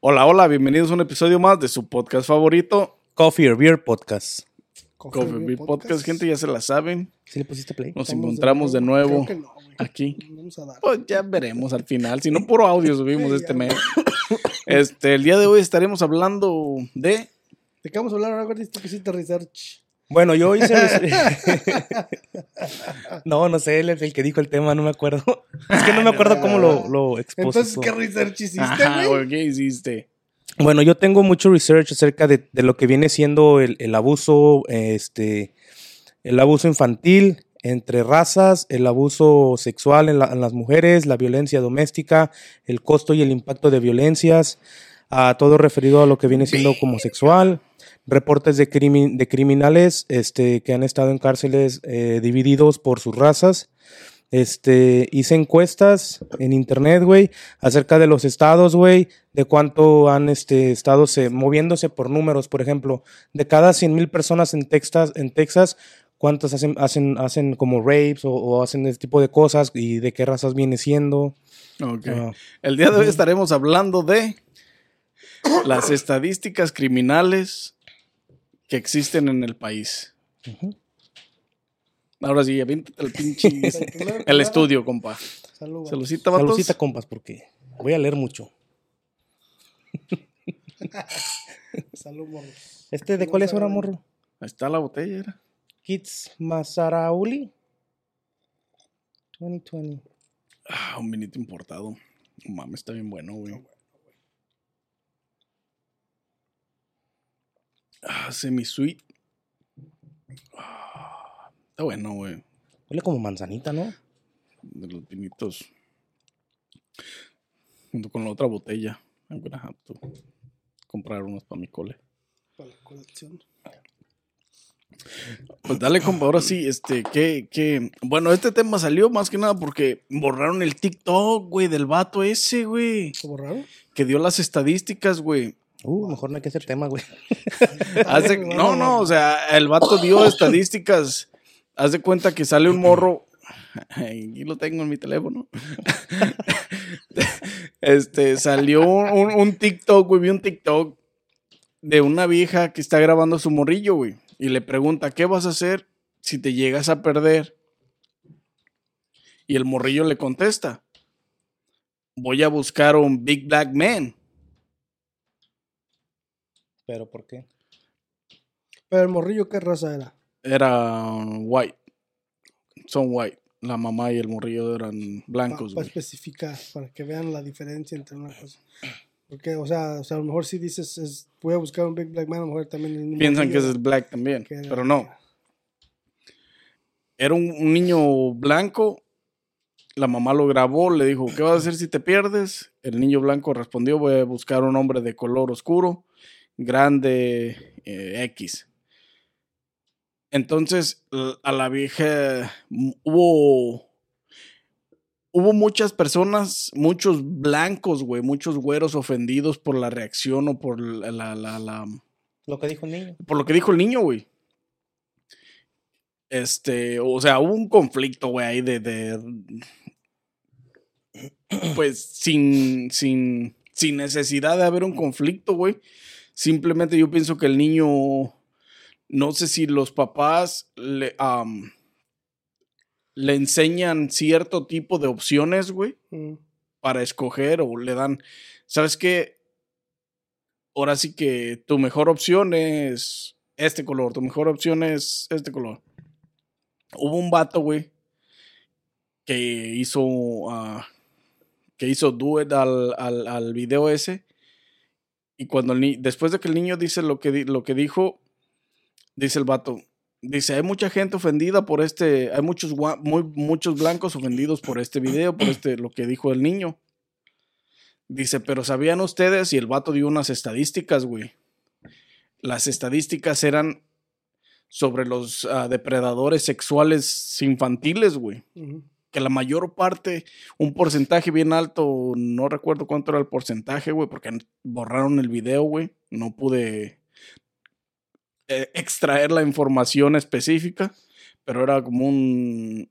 Hola, hola, bienvenidos a un episodio más de su podcast favorito, Coffee or Beer Podcast. Coffee Beer Podcast. Gente, ya se la saben. ¿Sí le pusiste play? Nos Estamos encontramos de nuevo, Creo que no, güey. aquí. Vamos a dar. Pues ya veremos al final. Si no, puro audio subimos Sí, este ya. mes. Este, el día de hoy estaremos hablando de. ¿De qué vamos a hablar ahora? Hiciste research. Bueno, yo hice... no, no sé, él es el que dijo el tema, no me acuerdo. Es que no me acuerdo cómo lo, lo expuso. Entonces, ¿qué research hiciste, güey, ¿qué hiciste? Bueno, yo tengo mucho research acerca de, de lo que viene siendo el, el abuso, este, el abuso infantil entre razas, el abuso sexual en, la- en las mujeres, la violencia doméstica, el costo y el impacto de violencias, a todo referido a lo que viene siendo como sexual, reportes de, de criminales este, que han estado en cárceles eh, divididos por sus razas. Este, hice encuestas en internet, güey, acerca de los estados, güey, de cuánto han este, estado se- moviéndose por números, por ejemplo, de cada 100 mil personas en Texas, en Texas, cuántas hacen, hacen, hacen como rapes o, o hacen ese tipo de cosas y de qué razas viene siendo. Ok. Ah. El día de hoy estaremos hablando de las estadísticas criminales que existen en el país. Ahora sí, avíntate el pinche. El estudio, compa. Salud. güey. Saludcita, vatos. Saludcita, compas, porque voy a leer mucho. Salud, morro. ¿Este de cuál es ahora, morro? Ahí está la botella, era. Kids Masarauli 2020. Ah, un vinito importado. No Mames, está bien bueno, güey. Ah, semi-sweet. Ah, está bueno, güey. Huele como manzanita, ¿no? De los vinitos. Junto con la otra botella. I'm gonna have to comprar unos para mi cole. Para la colección. Pues dale, compa, ahora sí, este, que, que, bueno, este tema salió más que nada porque borraron el TikTok, güey, del vato ese, güey, ¿Qué borraron? que dio las estadísticas, güey. Uh, mejor no hay que hacer tema, güey. Hace- no, no, o sea, el vato dio estadísticas. Haz de cuenta que sale un morro. Aquí lo tengo en mi teléfono. Este, salió un, un TikTok, güey. Vi un TikTok de una vieja que está grabando su morrillo, güey. Y le pregunta, ¿qué vas a hacer si te llegas a perder? Y el morrillo le contesta, voy a buscar un Big Black Man. ¿Pero por qué? Pero el morrillo, ¿qué raza era? era um, white. Son white. La mamá y el morrillo eran blancos, Para especificar, para que vean la diferencia entre una cosa. Porque, o sea, o sea, a lo mejor si dices, es, voy a buscar un Big Black Man, a lo mejor también el Piensan que es black también, pero no. Era un, un niño blanco. La mamá lo grabó, le dijo, ¿qué vas a hacer si te pierdes? El niño blanco respondió, voy a buscar un hombre de color oscuro, grande, eh, X. Entonces, a la vieja mm, hubo, hubo muchas personas, muchos blancos, güey, muchos güeros ofendidos por la reacción o por la, la, la- la- Lo que dijo el niño. por lo que dijo el niño, güey. Este, o sea, hubo un conflicto, güey, ahí de, de- Pues sin, sin, sin necesidad de haber un conflicto, güey. Simplemente yo pienso que el niño. No sé si los papás le, le enseñan cierto tipo de opciones, güey Mm. para escoger o le dan, ¿sabes qué? Ahora sí que tu mejor opción es este color, tu mejor opción es este color. Hubo un vato, güey, que hizo, ah, que hizo duet al, al, al video ese. Y cuando el ni- después de que el niño dice lo que, lo que dijo, dice el vato, dice, hay mucha gente ofendida por este, hay muchos, muy, muchos blancos ofendidos por este video, por este, lo que dijo el niño. Dice, pero ¿sabían ustedes? Y el vato dio unas estadísticas, güey. Las estadísticas eran sobre los ah, depredadores sexuales infantiles, güey. Que la mayor parte, un porcentaje bien alto, no recuerdo cuánto era el porcentaje, güey, porque borraron el video, güey. No pude eh, extraer la información específica, pero era como un...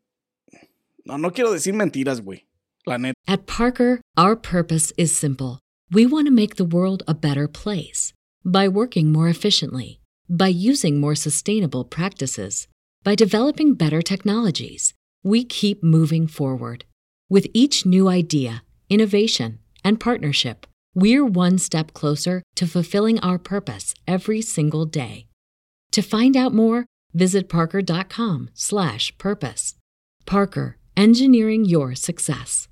No, no quiero decir mentiras, güey. La neta. At Parker, our purpose is simple. We want to make the world a better place by working more efficiently, by using more sustainable practices, by developing better technologies. We keep moving forward. With each new idea, innovation, and partnership, we're one step closer to fulfilling our purpose every single day. To find out more, visit parker.com/purpose. Parker, engineering your success.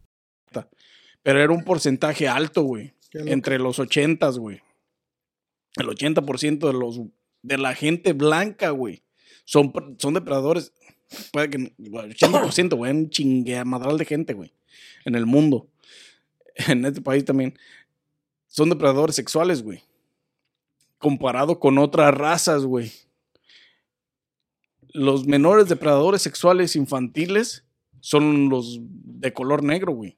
Pero era un porcentaje alto, güey. Entre los ochentas, güey. El 80% de los de la gente blanca, güey. Son, pr- son depredadores. Puede que no- güey, 80%, güey. Un chingueamadral de gente, güey. En el mundo. En este país también. Son depredadores sexuales, güey. Comparado con otras razas, güey. Los menores depredadores sexuales infantiles son los de color negro, güey.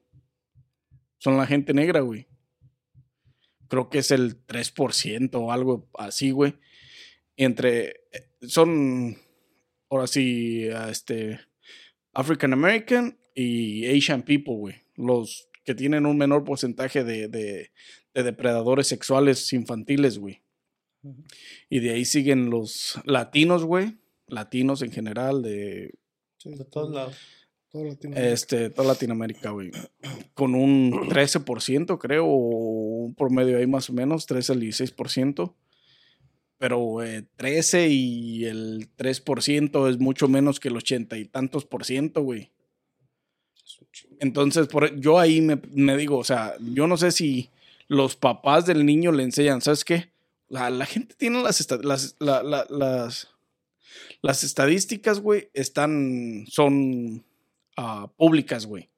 Son la gente negra, güey. Creo que es el 3% o algo así, güey. Entre. eh, Son. Ahora sí, este. African American y Asian people, güey. Los que tienen un menor porcentaje de, de, de depredadores sexuales infantiles, güey. Y de ahí siguen los latinos, güey. Latinos en general, de Sí, De todos lados. todo latino. este, toda Latinoamérica, güey. Con un 13%, creo, o un promedio ahí más o menos, 13 al 16%. Pero eh, 13 y el 3% es mucho menos que el 80 y tantos por ciento, güey. Entonces, por, yo ahí me, me digo, o sea, yo no sé si los papás del niño le enseñan, ¿sabes qué? La, la gente tiene las, las, la- la- las, las estadísticas, güey, están, son ah, públicas, güey.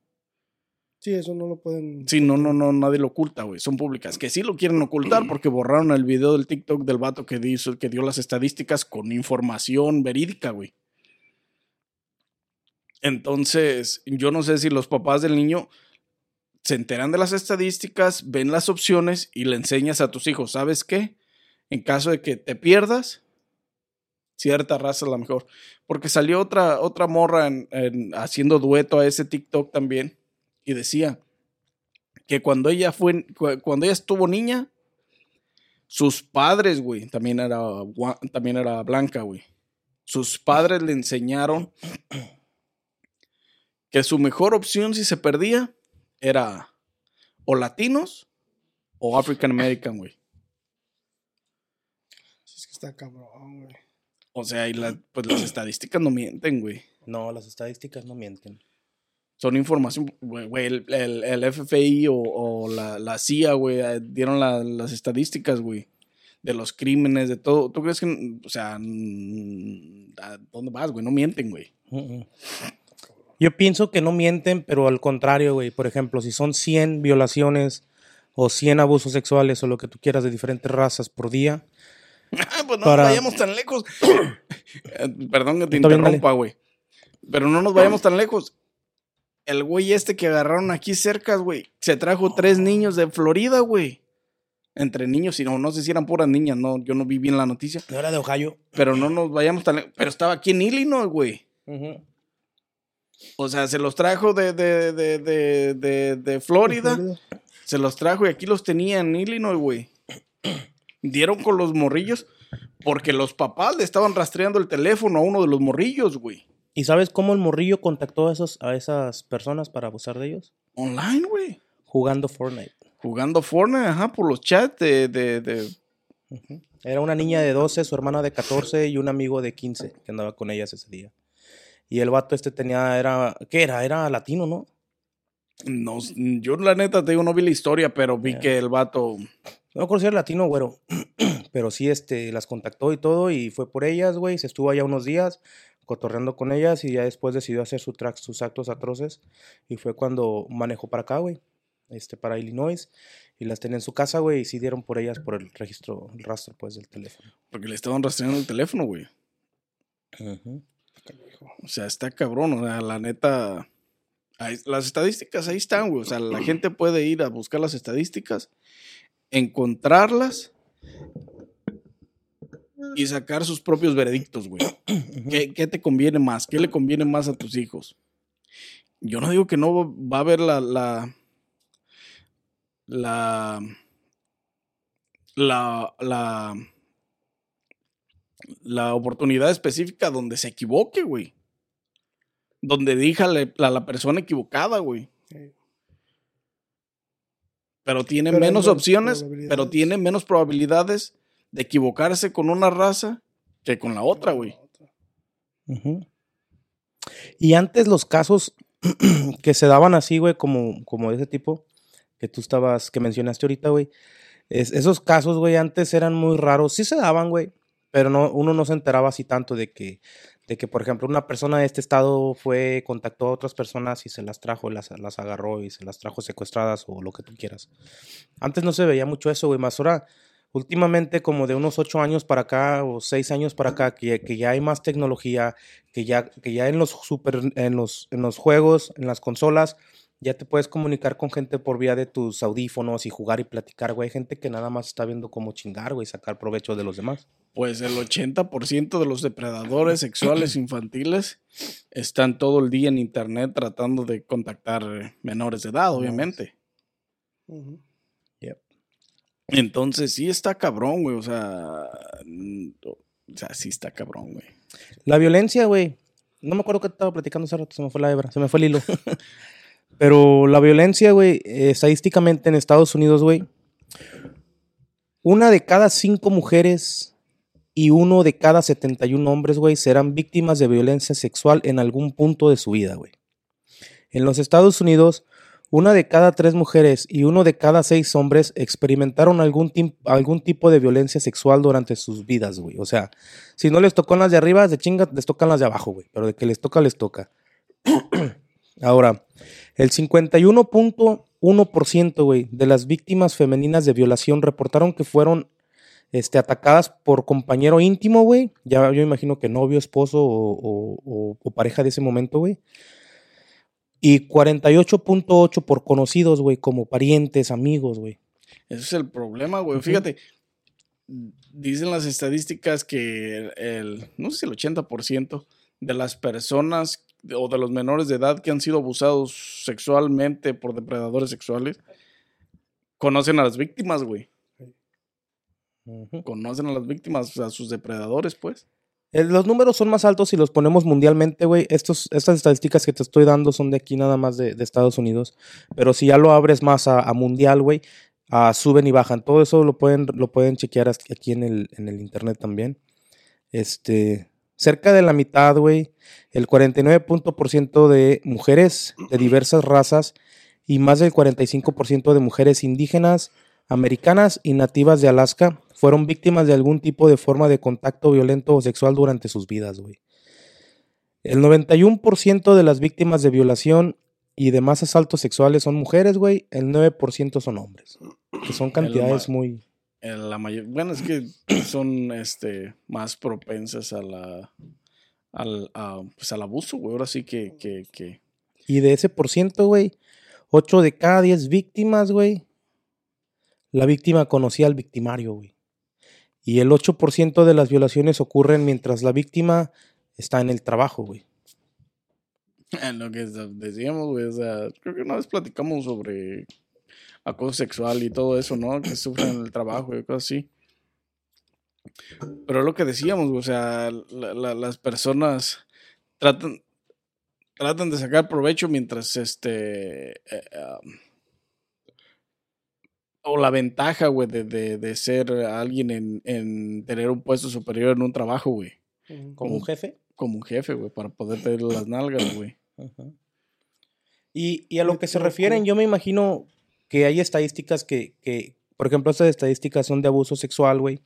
Sí, eso no lo pueden. Sí, no, no, no, nadie lo oculta, güey. Son públicas. Que sí lo quieren ocultar porque borraron el video del TikTok del vato que, dice, que dio las estadísticas con información verídica, güey. Entonces, yo no sé si los papás del niño se enteran de las estadísticas, ven las opciones y le enseñas a tus hijos, ¿sabes qué? En caso de que te pierdas, cierta raza es la mejor. Porque salió otra, otra morra en- en- haciendo dueto a ese TikTok también y decía que cuando ella fue, cu- cuando ella estuvo niña, sus padres, güey, también era, también era blanca, güey. Sus padres le enseñaron que su mejor opción si se perdía era o latinos o African American, güey. Es que está cabrón, güey. O sea, y la- pues las estadísticas no mienten, güey. No, las estadísticas no mienten. Son información, güey, el, el- el FFI o, o la, la CIA, güey, eh, dieron la- las estadísticas, güey, de los crímenes, de todo. ¿Tú crees que, o sea, ¿a dónde vas, güey? No mienten, güey. Yo pienso que no mienten, pero al contrario, güey. Por ejemplo, si son 100 violaciones o 100 abusos sexuales o lo que tú quieras de diferentes razas por día, Ah, pues no Para- nos vayamos tan lejos. Eh, Perdón que te interrumpa, güey. Pero no nos vayamos tan lejos. El güey este que agarraron aquí cerca, güey, se trajo tres niños de Florida, güey. Entre niños y no, no sé si eran puras niñas, no, yo no vi bien la noticia. no era de Ohio. Pero no nos vayamos tan lejos. Pero estaba aquí en Illinois, güey. O sea, se los trajo de, de, de, de, de, de Florida. Se los trajo y aquí los tenía en Illinois, güey. Dieron con los morrillos porque los papás le estaban rastreando el teléfono a uno de los morrillos, güey. ¿Y sabes cómo el morrillo contactó a, esos, a esas personas para abusar de ellos? Online, güey. Jugando Fortnite. Jugando Fortnite, ajá, por los chats de, de, de- Era una niña de 12, su hermana de 14 y un amigo de 15 que andaba con ellas ese día. Y el vato este tenía, era, ¿qué era? Era latino, ¿no? No, yo la neta te digo, no vi la historia, pero vi Ya. que el vato... No me si era latino güero. Pero sí, este, las contactó y todo y fue por ellas, güey. Se estuvo allá unos días cotorreando con ellas y ya después decidió hacer su track, sus actos atroces. Y fue cuando manejó para acá, güey. Este, para Illinois. Y las tenía en su casa, güey. Y sí dieron por ellas por el registro, el rastro, pues, del teléfono. Porque le estaban rastreando el teléfono, güey. O sea, está cabrón. O sea, la neta. ahí- las estadísticas ahí están, güey. O sea, la gente puede ir a buscar las estadísticas, encontrarlas y sacar sus propios veredictos, güey. ¿Qué, qué te conviene más? ¿Qué le conviene más a tus hijos? Yo no digo que no va a haber la. la la la, la, la oportunidad específica donde se equivoque, güey. Donde díjale a la persona equivocada, güey. Sí. Pero tiene Pero menos opciones, pero tiene menos probabilidades de equivocarse con una raza que con la otra, güey. Y antes los casos que se daban así, güey, como, como ese tipo que tú estabas, que mencionaste ahorita, güey. es- esos casos, güey, antes eran muy raros. Sí se daban, güey, pero no, uno no se enteraba así tanto de que, de que, por ejemplo, una persona de este estado fue, contactó a otras personas y se las trajo, las, las agarró y se las trajo secuestradas o lo que tú quieras. Antes no se veía mucho eso, güey, más ahora últimamente como de unos ocho años para acá o seis años para acá, que, que ya hay más tecnología, que ya, que ya en los super, en los, en los juegos, en las consolas, ya te puedes comunicar con gente por vía de tus audífonos y jugar y platicar, güey. Hay gente que nada más está viendo cómo chingar, güey, sacar provecho de los demás. Pues el 80% de los depredadores sexuales infantiles están todo el día en internet tratando de contactar eh, menores de edad, obviamente. Entonces sí está cabrón, güey. O sea, o sea, sí está cabrón, güey. La violencia, güey. No me acuerdo qué estaba platicando hace rato, se me fue la hebra, se me fue el hilo. Pero la violencia, güey, estadísticamente en Estados Unidos, güey, una de cada cinco mujeres y uno de cada 71 hombres, güey, serán víctimas de violencia sexual en algún punto de su vida, güey. En los Estados Unidos, una de cada tres mujeres y uno de cada seis hombres experimentaron algún, algún tipo de violencia sexual durante sus vidas, güey. O sea, si no les tocó las de arriba, de chinga, les tocan las de abajo, güey. Pero de que les toca, les toca. Ahora, el 51.1%, güey, de las víctimas femeninas de violación reportaron que fueron este, atacadas por compañero íntimo, güey. Ya yo imagino que novio, esposo o- o pareja de ese momento, güey. Y 48.8 por conocidos, güey, como parientes, amigos, güey. Ese es el problema, güey. Fíjate, dicen las estadísticas que el, el- no sé si el 80% de las personas o de los menores de edad que han sido abusados sexualmente por depredadores sexuales conocen a las víctimas, güey. Conocen a las víctimas, a sus depredadores, pues. Eh, Los números son más altos si los ponemos mundialmente, güey. Estas estadísticas que te estoy dando son de aquí nada más de, Estados Unidos. Pero si ya lo abres más a, a mundial, güey, suben y bajan. Todo eso lo pueden, lo pueden chequear aquí en el, en el internet también. Este, cerca de la mitad, güey, el 49% de mujeres de diversas razas y más del 45% de mujeres indígenas, americanas y nativas de Alaska fueron víctimas de algún tipo de forma de contacto violento o sexual durante sus vidas, güey. El 91% de las víctimas de violación y demás asaltos sexuales son mujeres, güey. El 9% son hombres. Que son cantidades muy... La mayor, bueno, es que son este, más propensas a la, al, a, pues, al abuso, güey. Ahora sí que, que, que Y de ese por ciento, güey, 8 de cada 10 víctimas, güey, la víctima conocía al victimario, güey. Y el 8% de las violaciones ocurren mientras la víctima está en el trabajo, güey. Lo que decíamos, güey, o sea, creo que una vez platicamos sobre acoso sexual y todo eso, ¿no? Que sufren en el trabajo y cosas así. Pero lo que decíamos, o sea, la- la- las personas tratan, tratan de sacar provecho mientras este. eh, um, o la ventaja, güey, de, de, de ser alguien en, en tener un puesto superior en un trabajo, güey. Como un jefe. Como un jefe, güey, para poder tener las nalgas, güey. Ajá. Y, y a lo que se refieren, yo me imagino que hay estadísticas que, que, por ejemplo, estas estadísticas son de abuso sexual, güey.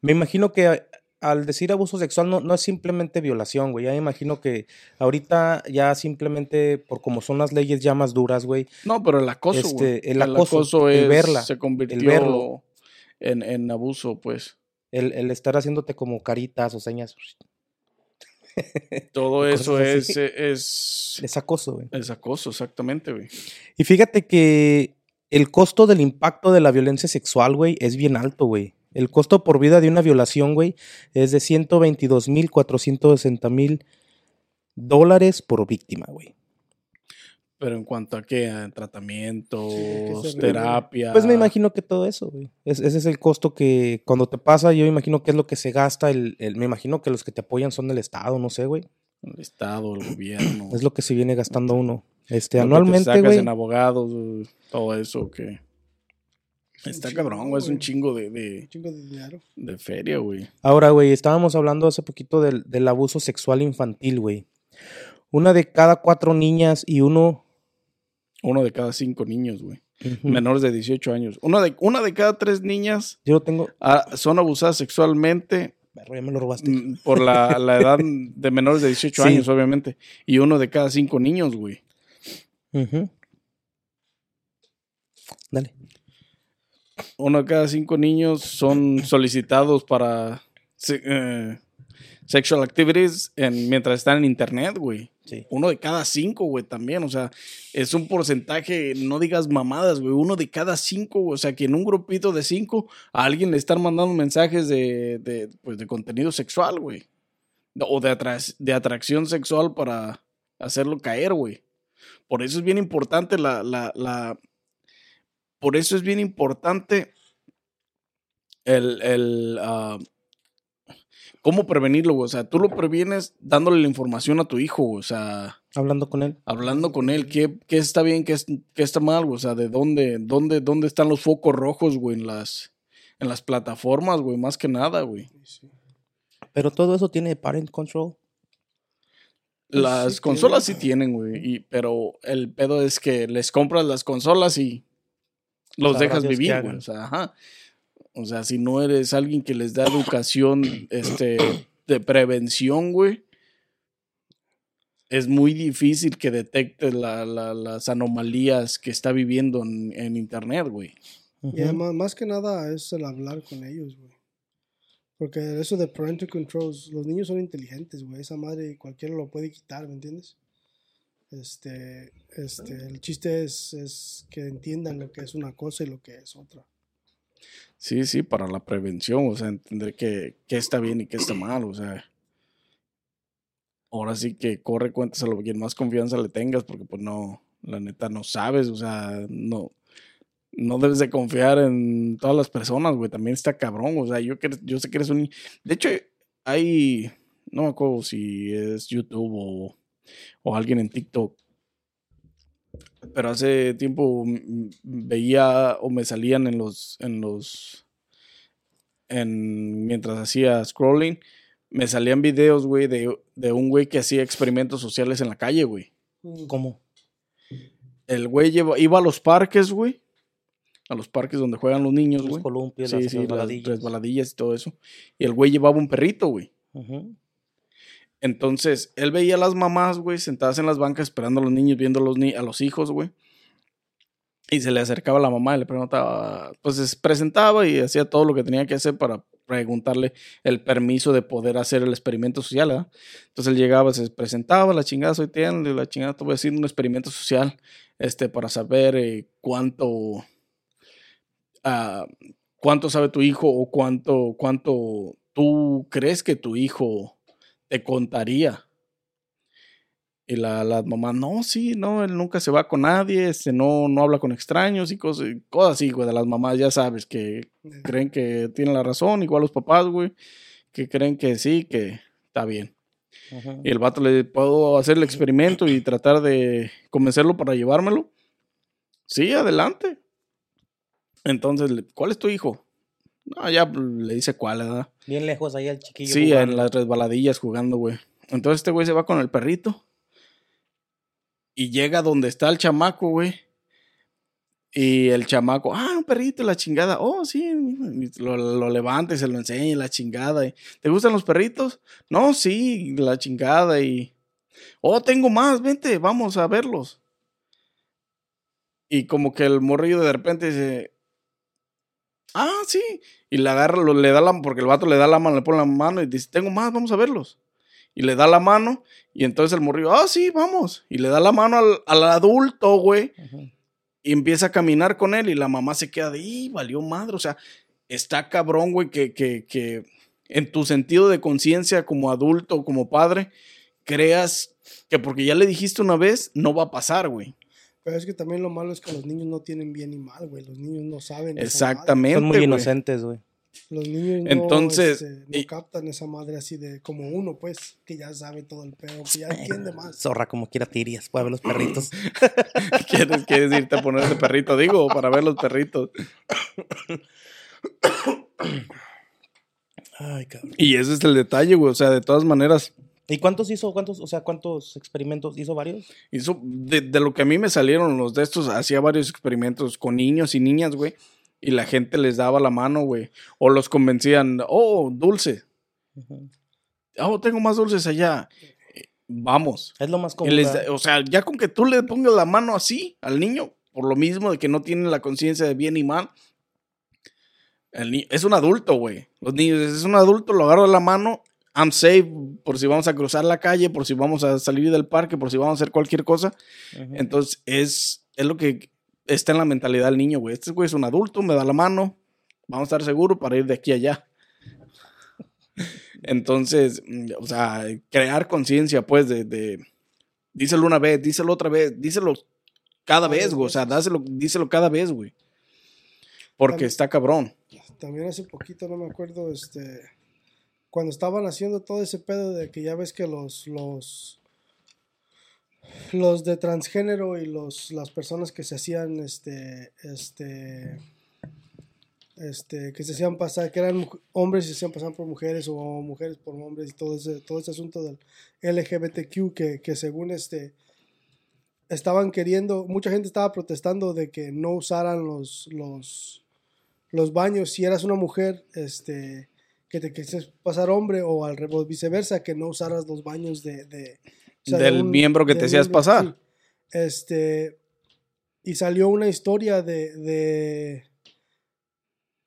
Me imagino que al decir abuso sexual no, no es simplemente violación, güey. Ya me imagino que ahorita ya simplemente, por como son las leyes ya más duras, güey, No, pero el acoso, güey. Este, el acoso, el es, verla, se convirtió verlo. En, en abuso, pues. el, el estar haciéndote como caritas o señas, Todo eso es, es, es acoso, güey. es acoso, exactamente, güey. Y fíjate que el costo del impacto de la violencia sexual, güey, es bien alto, güey. El costo por vida de una violación, güey, es de 122 mil 460 mil dólares por víctima, güey. Pero en cuanto a qué, a tratamientos, terapia. Pues me imagino que todo eso, güey. Es- ese es el costo que cuando te pasa, yo imagino que es lo que se gasta. El, el- me imagino que los que te apoyan son el Estado, no sé, güey. El Estado, el gobierno. Es lo que se viene gastando uno. Este, lo que te anualmente, sacas güey. en abogados, todo eso que. Está chingo, cabrón, güey. Es un chingo de, de, Un chingo de dinero. de feria, güey. Ahora, güey, estábamos hablando hace poquito del, del abuso sexual infantil, güey. Una de cada cuatro niñas y uno. Uno de cada cinco niños, güey. Menores de 18 años. Una de, una de cada tres niñas Yo lo tengo. ah, son abusadas sexualmente Perro, ya me lo robaste. por la, la edad de menores de 18 Sí. años, obviamente. Y uno de cada cinco niños, güey. Ujú. Dale. Uno de cada cinco niños son solicitados para eh, sexual activities en- mientras están en internet, güey. Sí. Uno de cada cinco, güey, también. O sea, es un porcentaje, no digas mamadas, güey. Uno de cada cinco, güey. O sea, que en un grupito de cinco a alguien le están mandando mensajes de, de, pues, de contenido sexual, güey. O de, de atracción sexual para hacerlo caer, güey. Por eso es bien importante la, la, la- Por eso es bien importante el... el ah, ¿Cómo prevenirlo, güey? O sea, tú lo previenes dándole la información a tu hijo, güey. O sea Hablando con él. hablando con él, ¿qué, qué está bien, qué, es- qué está mal, güey? O sea, ¿de dónde, dónde, dónde están los focos rojos, güey, en las, en las plataformas, güey? Más que nada, güey. Sí. Pero todo eso tiene parent control. Las sí consolas tiene. sí tienen, güey, y- pero el pedo es que les compras las consolas y los dejas vivir, güey. O sea, ajá. O sea, si no eres alguien que les da educación, este, de prevención, güey, es muy difícil que detectes la- la- las anomalías que está viviendo en, en internet, güey. Y además, más que nada es el hablar con ellos, güey. Porque eso de parental controls, los niños son inteligentes, güey. Esa madre cualquiera lo puede quitar, ¿me entiendes? Este, este, el chiste es, es que entiendan lo que es una cosa y lo que es otra. Sí, sí, para la prevención, o sea, entender que, qué está bien y qué está mal, o sea. Ahora sí que corre cuentas a lo quien más confianza le tengas, porque pues no, la neta no sabes, o sea, no, no debes de confiar en todas las personas, güey, también está cabrón, o sea, yo, que, yo sé que eres un... De hecho, hay, no me acuerdo si es YouTube o, o alguien en TikTok, pero hace tiempo mm, veía o me salían en los, en los, en, mientras hacía scrolling, me salían videos, güey, de, de un güey que hacía experimentos sociales en la calle, güey. ¿Cómo? El güey lleva- iba a los parques, güey. A los parques donde juegan los niños, Los güey. columpios, Sí, las sí, las resbaladillas. y todo eso. Y el güey llevaba un perrito, güey. Ujú. Entonces, él veía a las mamás, güey, sentadas en las bancas esperando a los niños, viendo a los, ni- a los hijos, güey. Y se le acercaba a la mamá y le preguntaba, pues se presentaba y hacía todo lo que tenía que hacer para preguntarle el permiso de poder hacer el experimento social, ¿verdad? Entonces él llegaba, se presentaba, la chingada, soy Tian, la chingada, te voy a decir un experimento social, este, para saber eh, cuánto, ah, cuánto sabe tu hijo o cuánto, cuánto tú crees que tu hijo te contaría. Y la, la mamá, no, sí, no, él nunca se va con nadie, este, no, no habla con extraños y cosas, cosas así, güey, de las mamás, ya sabes, que creen que tienen la razón, igual los papás, güey, que creen que sí, que está bien. Y el vato le puedo hacer el experimento y tratar de convencerlo para llevármelo. Sí, adelante. Entonces, ¿cuál es tu hijo? No, ya le dice cuál, ¿verdad? Bien lejos ahí el chiquillo. Sí, jugando. en las resbaladillas jugando, güey. Entonces este güey se va con el perrito. Y llega donde está el chamaco, güey. Y el chamaco, ah, un perrito, la chingada. Oh, sí. Lo, lo levanta y se lo enseña la chingada. y, ¿Te gustan los perritos? No, sí, la chingada. Y, oh, tengo más, vente, vamos a verlos. Y como que el morrillo de repente dice, ah, sí. Y le agarra, lo- le da la porque el vato le da la mano, le pone la mano y dice, tengo más, vamos a verlos. Y le da la mano, y entonces el morrillo, ah, sí, vamos. Y le da la mano al, al adulto, güey. Y empieza a caminar con él, y la mamá se queda de, ¡y valió madre! O sea, está cabrón, güey, que, que, que en tu sentido de conciencia como adulto, como padre, creas que porque ya le dijiste una vez, no va a pasar, güey. Pero es que también lo malo es que los niños no tienen bien y mal, güey. Los niños no saben. Exactamente. Son muy inocentes, güey. Los niños no, Entonces, este, no y- captan esa madre así de como uno, pues, que ya sabe todo el pedo, que ya entiende más. Zorra, como quiera te irías. Puede ver los perritos. ¿Quieres, ¿Quieres irte a poner ese perrito? Digo, para ver los perritos. Ay, cabrón. Y ese es el detalle, güey. O sea, de todas maneras, ¿Y cuántos hizo? ¿Cuántos, o sea, cuántos experimentos hizo varios? hizo, de, de lo que a mí me salieron los de estos, hacía varios experimentos con niños y niñas, güey. Y la gente les daba la mano, güey. O los convencían, oh, dulce. Oh, tengo más dulces allá. Eh, Vamos. Es lo más común. les o sea, ya con que tú le pongas la mano así al niño, por lo mismo de que no tiene la conciencia de bien y mal. El ni- es un adulto, güey. Los niños, es un adulto, lo agarro de la mano. I'm safe por si vamos a cruzar la calle, por si vamos a salir del parque, por si vamos a hacer cualquier cosa. Entonces, es, es lo que está en la mentalidad del niño, güey. Este güey es un adulto, me da la mano. Vamos a estar seguros para ir de aquí a allá. Entonces, o sea, crear conciencia, pues, de, de- díselo una vez, díselo otra vez, díselo cada vez, güey. O sea, dáselo, díselo cada vez, güey. Porque También- está cabrón. También hace poquito, no me acuerdo, este, cuando estaban haciendo todo ese pedo de que ya ves que los, los, los de transgénero y los, las personas que se hacían, este, este, este, que se hacían pasar, que eran hombres y se hacían pasar por mujeres o mujeres por hombres y todo ese, todo ese asunto del LGBTQ que, que según este, estaban queriendo, mucha gente estaba protestando de que no usaran los, los, los baños. Si eras una mujer, este, que te quisieras pasar hombre o al revés, viceversa, que no usaras los baños de, de- o sea, de Del miembro que te hacías pasar. sí. Este, y salió una historia de, de,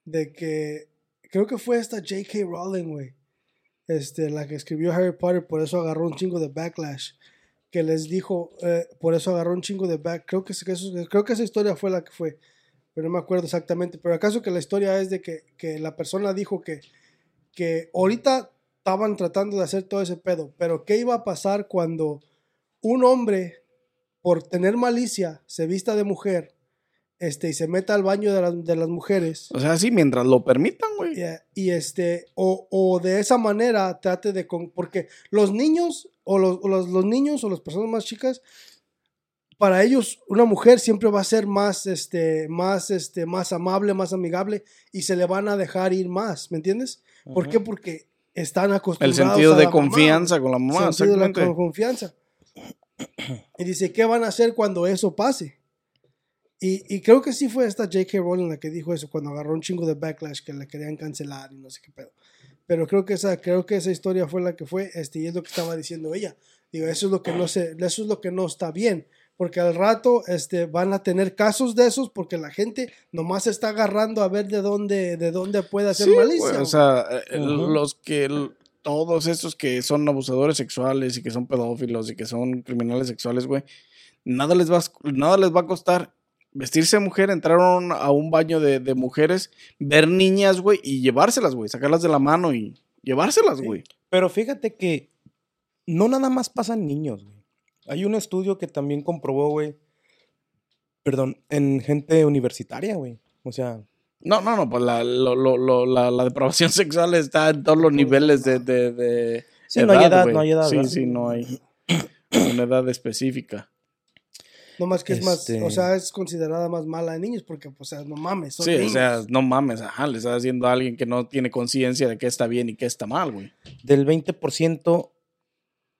de que, creo que fue esta J.K. Rowling, güey, este, la que escribió Harry Potter, por eso agarró un chingo de backlash, que les dijo, eh, por eso agarró un chingo de back, creo que, que eso- creo que esa historia fue la que fue, pero no me acuerdo exactamente, pero acaso que la historia es de que, que la persona dijo que, que ahorita estaban tratando de hacer todo ese pedo, pero ¿qué iba a pasar cuando un hombre, por tener malicia, se vista de mujer este, y se meta al baño de las, de las mujeres? O sea, sí, mientras lo permitan, güey. Y, y, este, o, o de esa manera trate de, con, porque los niños, o los, o los, los niños, o las personas más chicas, para ellos una mujer siempre va a ser más, este, más, este, más amable, más amigable, y se le van a dejar ir más, ¿me entiendes? ¿Por qué? Porque están El acostumbrados sentido a de la mamá, confianza con la mamá, sentido de la confianza. Y dice, ¿qué van a hacer cuando eso pase? Y, y creo que sí fue esta J.K. Rowling la que dijo eso cuando agarró un chingo de backlash que le querían cancelar y no sé qué pedo. Pero creo que esa, creo que esa historia fue la que fue, este, y es lo que estaba diciendo ella. Digo, eso es lo que no se, eso es lo que no está bien. Porque al rato este, van a tener casos de esos porque la gente nomás se está agarrando a ver de dónde, de dónde puede hacer Sí, malicia. o sea, eh, Ujú. los que todos estos que son abusadores sexuales y que son pedófilos y que son criminales sexuales, güey, nada les va a, nada les va a costar vestirse de mujer, entrar a un, a un baño de, de mujeres, ver niñas, güey, y llevárselas, güey, sacarlas de la mano y llevárselas, güey. Pero fíjate que no nada más pasan niños, güey. Hay un estudio que también comprobó, güey. Perdón, en gente universitaria, güey. O sea, No, no, no, pues la, lo- lo- lo- la, la depravación sexual está en todos los niveles de, de, de Sí, no hay edad, güey. no hay edad, Sí, ¿verdad? sí, no hay una edad específica. No más que es más, Este- o sea, es considerada más mala de niños porque, pues, o sea, no mames. Son Sí, o sea, no mames, ajá, le estás haciendo a alguien que no tiene conciencia de qué está bien y qué está mal, güey. del 20%